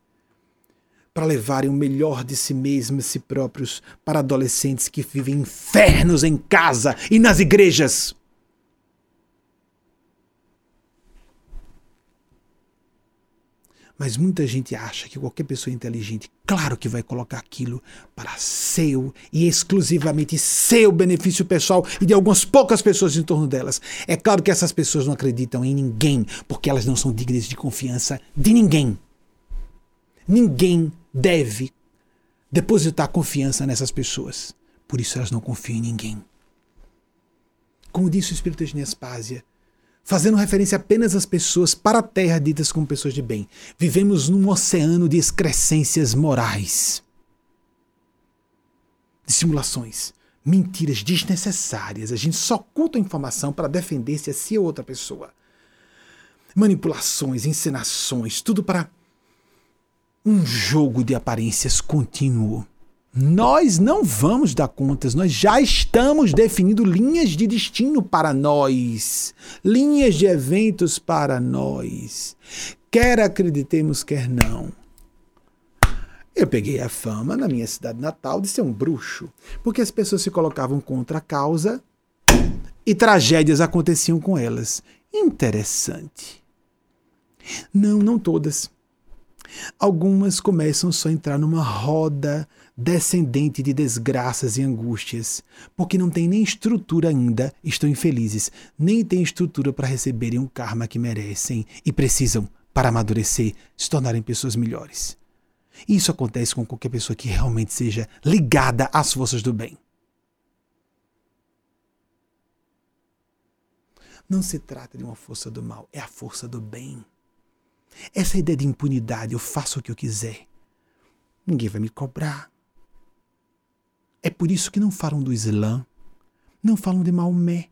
para levarem o melhor de si mesmos e si próprios para adolescentes que vivem infernos em casa e nas igrejas. Mas muita gente acha que qualquer pessoa inteligente, claro que vai colocar aquilo para seu e exclusivamente seu benefício pessoal e de algumas poucas pessoas em torno delas. É claro que essas pessoas não acreditam em ninguém, porque elas não são dignas de confiança de ninguém. Ninguém deve depositar confiança nessas pessoas. Por isso elas não confiam em ninguém. Como disse o Espírito de Nespásia, fazendo referência apenas às pessoas para a terra ditas como pessoas de bem. Vivemos num oceano de excrescências morais, de simulações, mentiras desnecessárias. A gente só oculta a informação para defender-se a si ou outra pessoa. Manipulações, encenações, tudo para um jogo de aparências contínuo. Nós não vamos dar contas, nós já estamos definindo linhas de destino para nós, linhas de eventos para nós. Quer acreditemos, quer não. Eu peguei a fama na minha cidade natal de ser um bruxo, porque as pessoas se colocavam contra a causa e tragédias aconteciam com elas. Interessante. Não, não todas. Algumas começam só a entrar numa roda descendente de desgraças e angústias, porque não têm nem estrutura ainda, estão infelizes, nem têm estrutura para receberem um karma que merecem e precisam, para amadurecer, se tornarem pessoas melhores. Isso acontece com qualquer pessoa que realmente seja ligada às forças do bem. Não se trata de uma força do mal, é a força do bem. Essa ideia de impunidade, eu faço o que eu quiser. Ninguém vai me cobrar. É por isso que não falam do Islã, não falam de Maomé.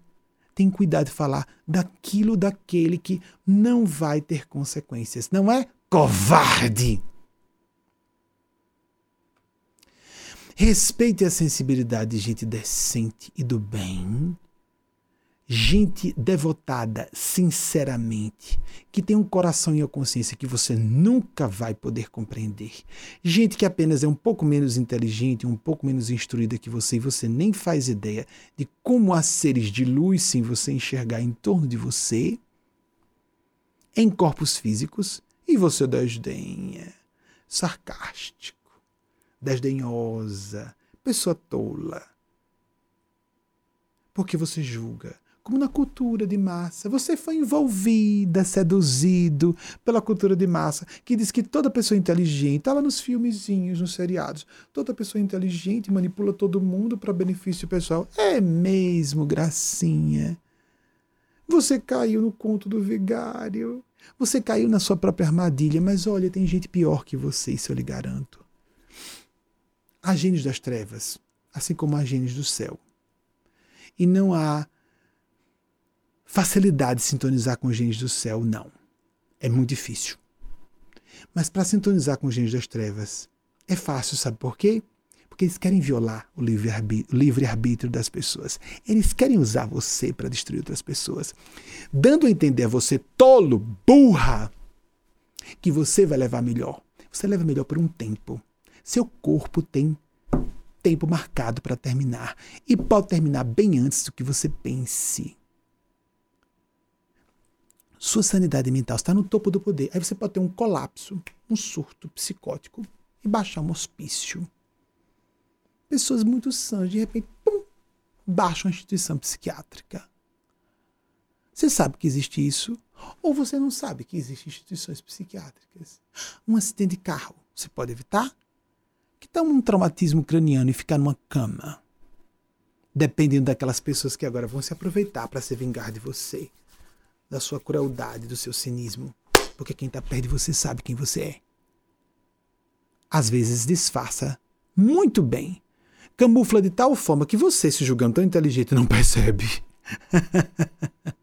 Tem cuidado de falar daquilo daquele que não vai ter consequências. Não é covarde. Respeite a sensibilidade de gente decente e do bem. Gente devotada, sinceramente, que tem um coração e a consciência que você nunca vai poder compreender. Gente que apenas é um pouco menos inteligente, um pouco menos instruída que você e você nem faz ideia de como há seres de luz sem você enxergar em torno de você, em corpos físicos, e você desdenha, sarcástico desdenhosa, pessoa tola. Porque você julga. Como na cultura de massa. Você foi envolvida, seduzido pela cultura de massa, que diz que toda pessoa inteligente, está lá nos filmezinhos, nos seriados, toda pessoa inteligente manipula todo mundo para benefício pessoal. É mesmo, gracinha. Você caiu no conto do vigário. Você caiu na sua própria armadilha, mas olha, tem gente pior que você, isso eu lhe garanto. Há gênios das trevas, assim como há gênios do céu. E não há facilidade de sintonizar com os do céu, não. É muito difícil. Mas para sintonizar com os das trevas, é fácil, sabe por quê? Porque eles querem violar o livre-arbítrio das pessoas. Eles querem usar você para destruir outras pessoas. Dando a entender a você, tolo, burra, que você vai levar melhor. Você leva melhor por um tempo. Seu corpo tem tempo marcado para terminar e pode terminar bem antes do que você pense. Sua sanidade mental está no topo do poder. Aí você pode ter um colapso, um surto psicótico e baixar um hospício. Pessoas muito sãs, de repente, pum, baixam uma instituição psiquiátrica. Você sabe que existe isso? Ou você não sabe que existem instituições psiquiátricas? Um acidente de carro, você pode evitar? que tal um traumatismo craniano e ficar numa cama? Dependendo daquelas pessoas que agora vão se aproveitar para se vingar de você, da sua crueldade, do seu cinismo. Porque quem está perto de você sabe quem você é. Às vezes disfarça muito bem. Camufla de tal forma que você, se julgando tão inteligente, não percebe.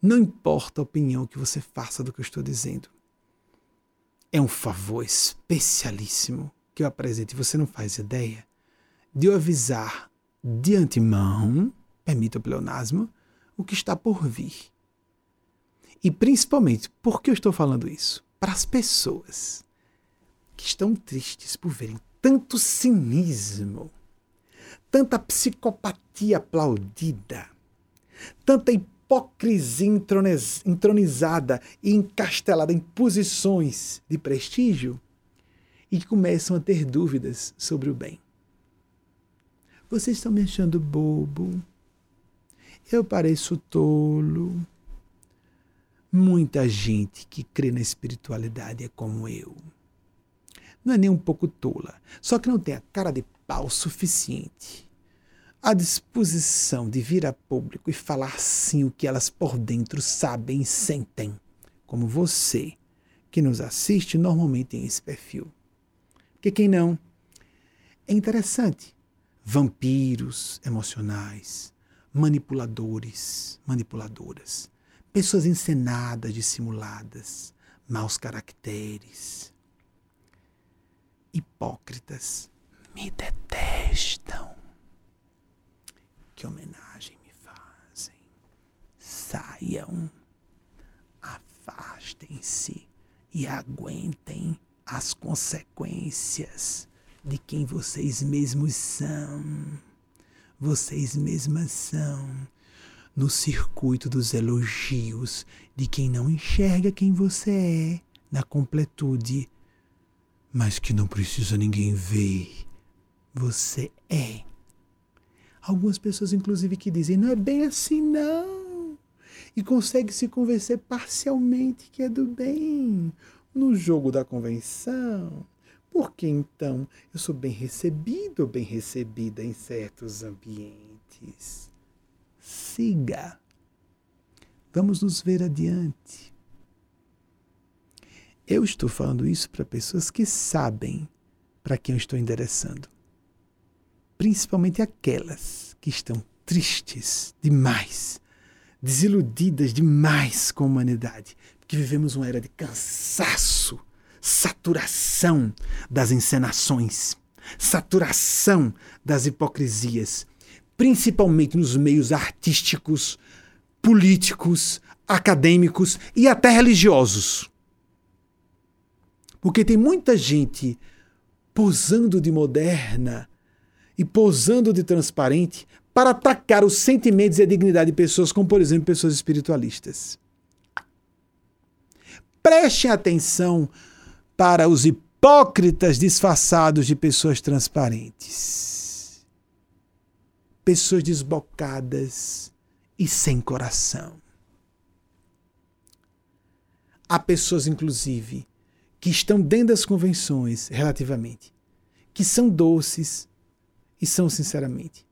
Não importa a opinião que você faça do que eu estou dizendo é um favor especialíssimo que eu apresento e você não faz ideia de eu avisar de antemão, permita o pleonasmo, o que está por vir. E principalmente, por que eu estou falando isso? Para as pessoas que estão tristes por verem tanto cinismo, tanta psicopatia aplaudida, tanta hipocrisia entronizada e encastelada em posições de prestígio e que começam a ter dúvidas sobre o bem. Vocês estão me achando bobo? Eu pareço tolo? Muita gente que crê na espiritualidade é como eu. Não é nem um pouco tola, só que não tem a cara de pau suficiente a disposição de vir a público e falar sim o que elas por dentro sabem e sentem, como você, que nos assiste normalmente tem esse perfil. Porque quem não? É interessante. Vampiros emocionais, manipuladores, manipuladoras, pessoas encenadas, dissimuladas, maus caracteres, hipócritas, me detestam. Que homenagem me fazem. Saiam, afastem-se e aguentem as consequências de quem vocês mesmos são. Vocês mesmas são no circuito dos elogios de quem não enxerga quem você é na completude, mas que não precisa ninguém ver. Você é Algumas pessoas, inclusive, que dizem, não é bem assim, não. E consegue se convencer parcialmente que é do bem. No jogo da convenção. Porque então eu sou bem recebido bem recebida em certos ambientes? Siga. Vamos nos ver adiante. Eu estou falando isso para pessoas que sabem para quem eu estou endereçando. Principalmente aquelas que estão tristes demais, desiludidas demais com a humanidade, porque vivemos uma era de cansaço, saturação das encenações, saturação das hipocrisias, principalmente nos meios artísticos, políticos, acadêmicos e até religiosos. Porque tem muita gente posando de moderna e posando de transparente para atacar os sentimentos e a dignidade de pessoas, como por exemplo pessoas espiritualistas. Prestem atenção para os hipócritas disfarçados de pessoas transparentes. Pessoas desbocadas e sem coração. Há pessoas, inclusive, que estão dentro das convenções, relativamente, que são doces e são sinceramente,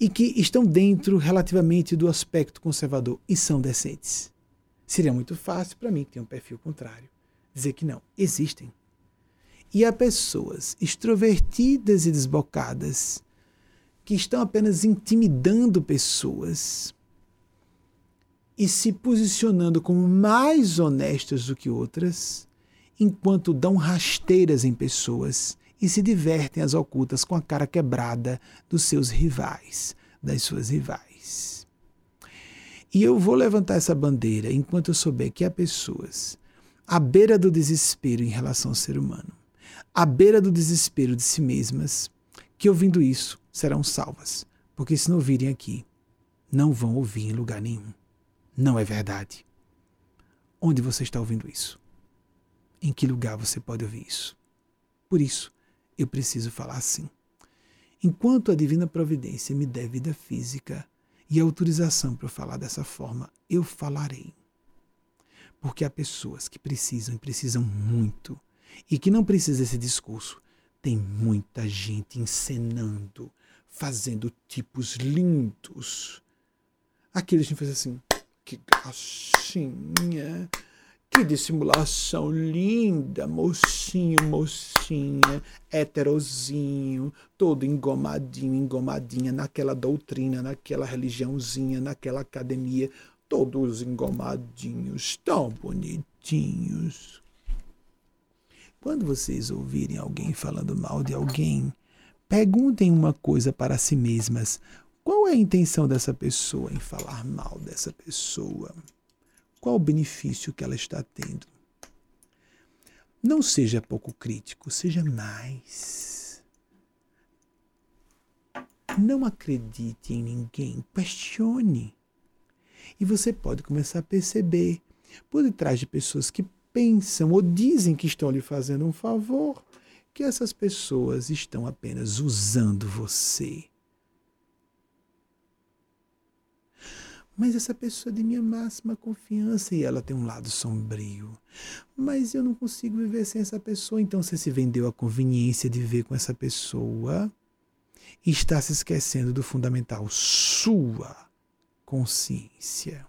e que estão dentro, relativamente, do aspecto conservador e são decentes. Seria muito fácil para mim, que tem um perfil contrário, dizer que não. Existem. E há pessoas extrovertidas e desbocadas que estão apenas intimidando pessoas e se posicionando como mais honestas do que outras, enquanto dão rasteiras em pessoas e se divertem às ocultas com a cara quebrada dos seus rivais, das suas rivais. E eu vou levantar essa bandeira enquanto eu souber que há pessoas à beira do desespero em relação ao ser humano, à beira do desespero de si mesmas, que ouvindo isso serão salvas, porque se não ouvirem aqui, não vão ouvir em lugar nenhum. Não é verdade. Onde você está ouvindo isso? Em que lugar você pode ouvir isso? Por isso, eu preciso falar assim. Enquanto a divina providência me der vida física e autorização para eu falar dessa forma, eu falarei. Porque há pessoas que precisam e precisam muito e que não precisam desse discurso. Tem muita gente encenando, fazendo tipos lindos. Aqueles que fazem assim, que gracinha, que dissimulação linda, mocinho, mocinha, heterozinho, todo engomadinho, engomadinha, naquela doutrina, naquela religiãozinha, naquela academia, todos engomadinhos, tão bonitinhos. Quando vocês ouvirem alguém falando mal de alguém, perguntem uma coisa para si mesmas: qual é a intenção dessa pessoa em falar mal dessa pessoa? Qual o benefício que ela está tendo? Não seja pouco crítico, seja mais. Não acredite em ninguém, questione. E você pode começar a perceber, por detrás de pessoas que pensam ou dizem que estão lhe fazendo um favor, que essas pessoas estão apenas usando você Mas essa pessoa é de minha máxima confiança e ela tem um lado sombrio. Mas eu não consigo viver sem essa pessoa. Então você se vendeu a conveniência de viver com essa pessoa e está se esquecendo do fundamental, sua consciência.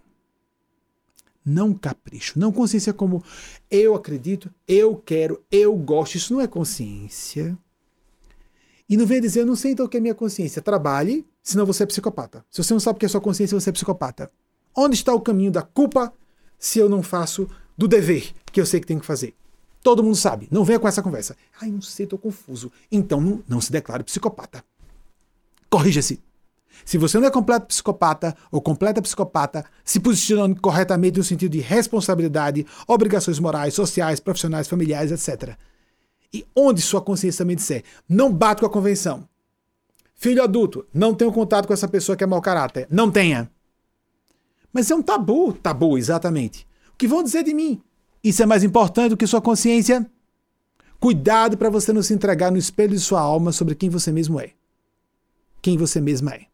Não capricho, não consciência como eu acredito, eu quero, eu gosto. Isso não é consciência. E não venha dizer, eu não sei então o que é minha consciência. Trabalhe, senão você é psicopata. Se você não sabe o que é sua consciência, você é psicopata. Onde está o caminho da culpa se eu não faço do dever que eu sei que tenho que fazer? Todo mundo sabe. Não venha com essa conversa. Ai, não sei, estou confuso. Então não, não se declare psicopata. Corrija-se. Se você não é completo psicopata ou completa psicopata, se posicionando corretamente no sentido de responsabilidade, obrigações morais, sociais, profissionais, familiares, etc. E onde sua consciência também disser, não bate com a convenção. Filho adulto, não tenha contato com essa pessoa que é mau caráter. Não tenha. Mas é um tabu, tabu, exatamente. O que vão dizer de mim? Isso é mais importante do que sua consciência? Cuidado para você não se entregar no espelho de sua alma sobre quem você mesmo é. Quem você mesma é.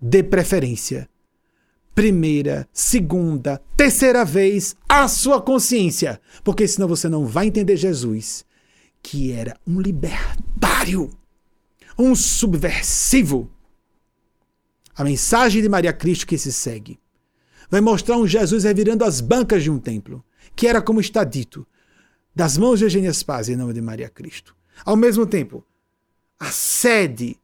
Dê preferência primeira, segunda, terceira vez a sua consciência, porque senão você não vai entender Jesus, que era um libertário, um subversivo. A mensagem de Maria Cristo que se segue vai mostrar um Jesus revirando as bancas de um templo que era como está dito, das mãos de Eugênia Spaz em nome de Maria Cristo. Ao mesmo tempo, a sede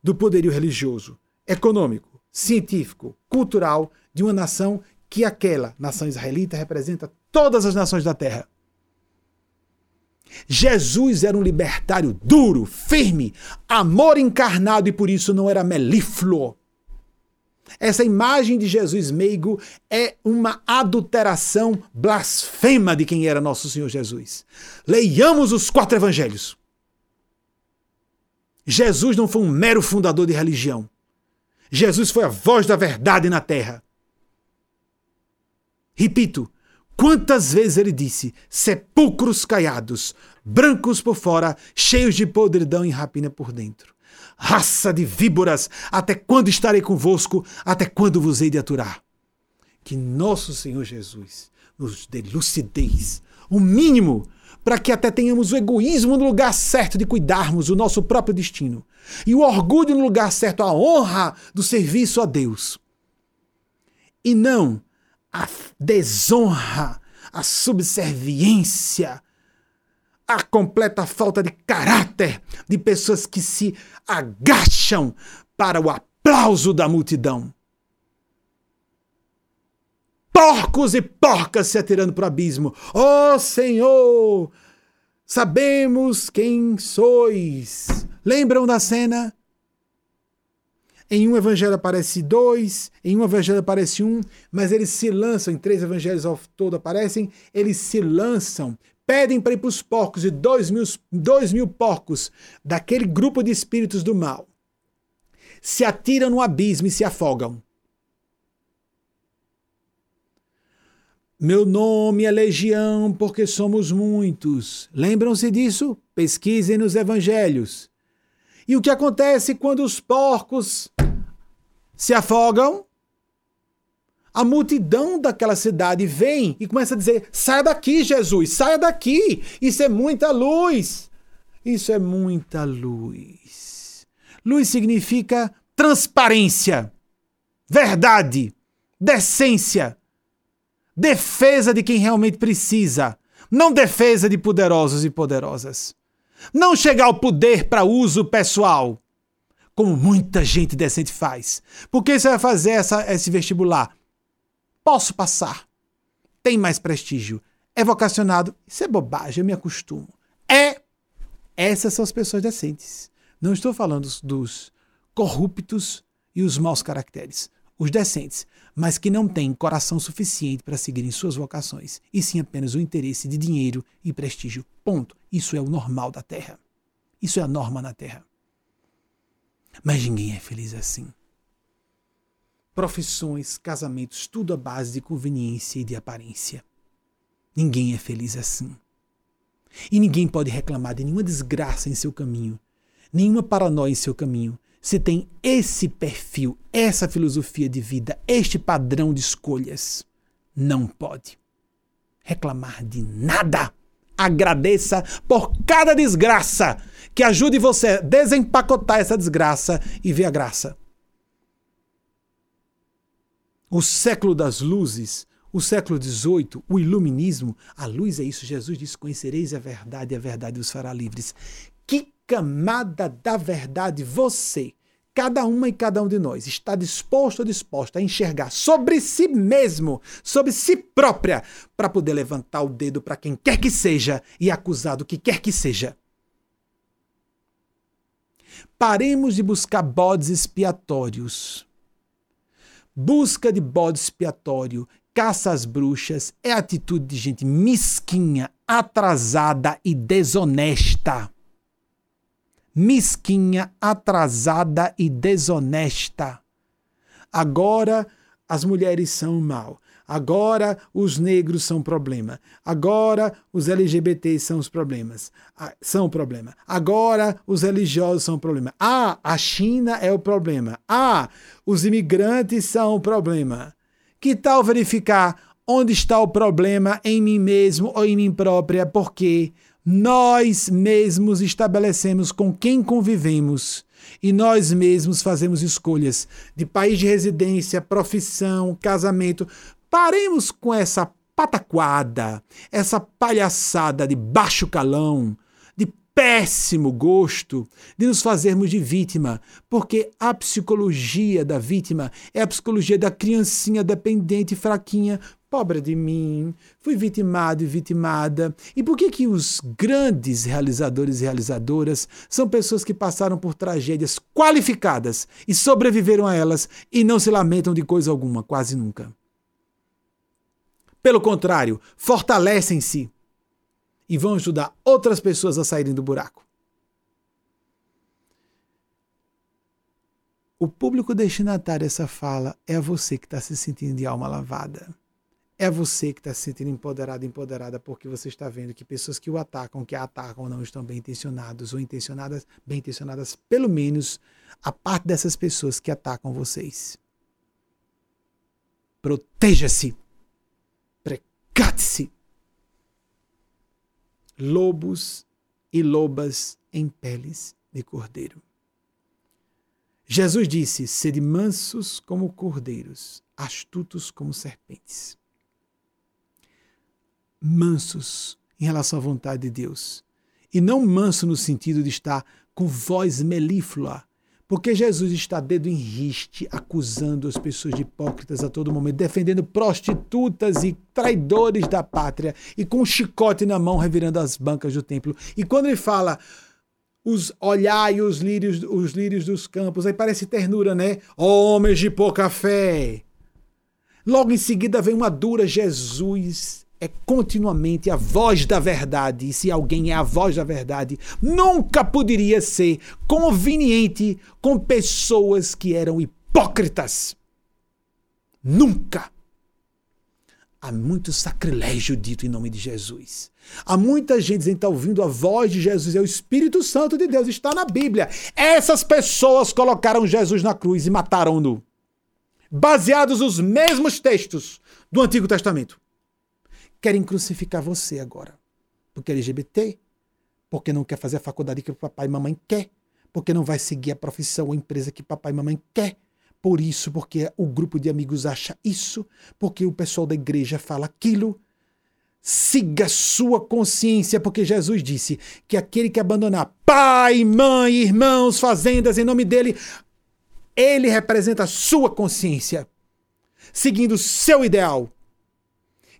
do poderio religioso, econômico, científico, cultural de uma nação que aquela nação israelita representa todas as nações da terra. Jesus era um libertário duro, firme, amor encarnado e por isso não era melífluo. Essa imagem de Jesus meigo é uma adulteração blasfema de quem era nosso Senhor Jesus. Leiamos os quatro evangelhos. Jesus não foi um mero fundador de religião. Jesus foi a voz da verdade na terra. Repito, quantas vezes ele disse: sepulcros caiados, brancos por fora, cheios de podridão e rapina por dentro. Raça de víboras, até quando estarei convosco? Até quando vos hei de aturar? Que nosso Senhor Jesus nos dê lucidez, o mínimo, para que até tenhamos o egoísmo no lugar certo de cuidarmos do nosso próprio destino, e o orgulho no lugar certo, a honra do serviço a Deus. E não a desonra, a subserviência, a completa falta de caráter de pessoas que se agacham para o aplauso da multidão. Porcos e porcas se atirando para o abismo. Ó oh, Senhor, sabemos quem sois. Lembram da cena? Em um evangelho aparece dois, em um evangelho aparece um, mas eles se lançam, em três evangelhos ao todo aparecem, eles se lançam pedem para ir para os porcos e dois mil, dois mil porcos daquele grupo de espíritos do mal se atiram no abismo e se afogam. Meu nome é Legião porque somos muitos. Lembram-se disso? Pesquisem nos evangelhos. E o que acontece quando os porcos se afogam? a multidão daquela cidade vem e começa a dizer: saia daqui, Jesus, saia daqui. Isso é muita luz. Isso é muita luz. Luz significa transparência, verdade, decência, defesa de quem realmente precisa, não defesa de poderosos e poderosas. Não chegar ao poder para uso pessoal, como muita gente decente faz. Por que você vai fazer essa, esse vestibular? Posso passar. Tem mais prestígio. É vocacionado. Isso é bobagem, eu me acostumo. É. Essas são as pessoas decentes. Não estou falando dos corruptos e os maus caracteres. Os decentes, mas que não têm coração suficiente para seguirem suas vocações, e sim apenas o interesse de dinheiro e prestígio. Ponto. Isso é o normal da Terra. Isso é a norma na Terra. Mas ninguém é feliz assim profissões, casamentos, tudo à base de conveniência e de aparência. Ninguém é feliz assim. E ninguém pode reclamar de nenhuma desgraça em seu caminho, nenhuma paranoia em seu caminho, se tem esse perfil, essa filosofia de vida, este padrão de escolhas. Não pode reclamar de nada. Agradeça por cada desgraça que ajude você a desempacotar essa desgraça e ver a graça o século das luzes, o século XVIII, o iluminismo, a luz é isso. Jesus disse: Conhecereis a verdade e a verdade os fará livres. Que camada da verdade você, cada uma e cada um de nós, está disposto ou disposta a enxergar sobre si mesmo, sobre si própria, para poder levantar o dedo para quem quer que seja e acusar do que quer que seja? Paremos de buscar bodes expiatórios Busca de bode expiatório, caça às bruxas é atitude de gente mesquinha, atrasada e desonesta. Mesquinha, atrasada e desonesta. Agora as mulheres são mal. Agora os negros são problema. Agora os LGBTs são os problemas. Ah, são problema. Agora os religiosos são problema. Ah, a China é o problema. Ah, os imigrantes são o problema. Que tal verificar onde está o problema em mim mesmo ou em mim própria? Porque nós mesmos estabelecemos com quem convivemos e nós mesmos fazemos escolhas de país de residência, profissão, casamento, Paremos com essa pataquada, essa palhaçada de baixo calão, de péssimo gosto, de nos fazermos de vítima, porque a psicologia da vítima é a psicologia da criancinha dependente e fraquinha. Pobre de mim, fui vitimado e vitimada. E por que que os grandes realizadores e realizadoras são pessoas que passaram por tragédias qualificadas e sobreviveram a elas e não se lamentam de coisa alguma, quase nunca? Pelo contrário, fortalecem-se e vão ajudar outras pessoas a saírem do buraco. O público destinatário dessa fala é a você que está se sentindo de alma lavada. É você que está se sentindo empoderado, empoderada, porque você está vendo que pessoas que o atacam, que a atacam, não estão bem intencionados ou intencionadas, bem intencionadas, pelo menos a parte dessas pessoas que atacam vocês. Proteja-se Cate-se! Lobos e lobas em peles de cordeiro. Jesus disse: Sede mansos como cordeiros, astutos como serpentes. Mansos em relação à vontade de Deus. E não manso no sentido de estar com voz melíflua, porque Jesus está dedo em riste, acusando as pessoas de hipócritas a todo momento, defendendo prostitutas e traidores da pátria, e com um chicote na mão revirando as bancas do templo. E quando ele fala, os olhai os lírios, os lírios dos campos, aí parece ternura, né? Homens de pouca fé. Logo em seguida vem uma dura Jesus é continuamente a voz da verdade. E se alguém é a voz da verdade, nunca poderia ser conveniente com pessoas que eram hipócritas. Nunca. Há muito sacrilégio dito em nome de Jesus. Há muita gente que está ouvindo a voz de Jesus, é o Espírito Santo de Deus, está na Bíblia. Essas pessoas colocaram Jesus na cruz e mataram-no. Baseados nos mesmos textos do Antigo Testamento querem crucificar você agora. Porque é LGBT, porque não quer fazer a faculdade que o papai e mamãe quer, porque não vai seguir a profissão ou empresa que papai e mamãe quer. Por isso, porque o grupo de amigos acha isso, porque o pessoal da igreja fala aquilo. Siga sua consciência, porque Jesus disse que aquele que abandonar pai, mãe, irmãos, fazendas em nome dele, ele representa a sua consciência, seguindo seu ideal,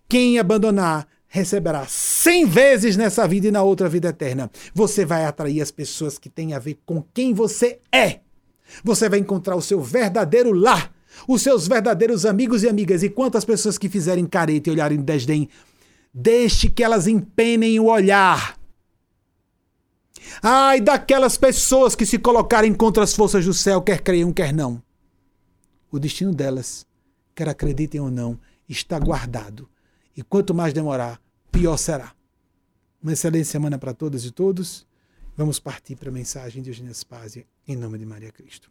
quem abandonar receberá cem vezes nessa vida e na outra vida eterna. Você vai atrair as pessoas que têm a ver com quem você é. Você vai encontrar o seu verdadeiro lar, os seus verdadeiros amigos e amigas. E quantas pessoas que fizerem careta e olharem desdém, deixe que elas empenem o olhar. Ai, daquelas pessoas que se colocarem contra as forças do céu, quer creiam, quer não. O destino delas, quer acreditem ou não, está guardado e quanto mais demorar, pior será. Uma excelente semana para todas e todos. Vamos partir para a mensagem de Eugênia Spásia, em nome de Maria Cristo.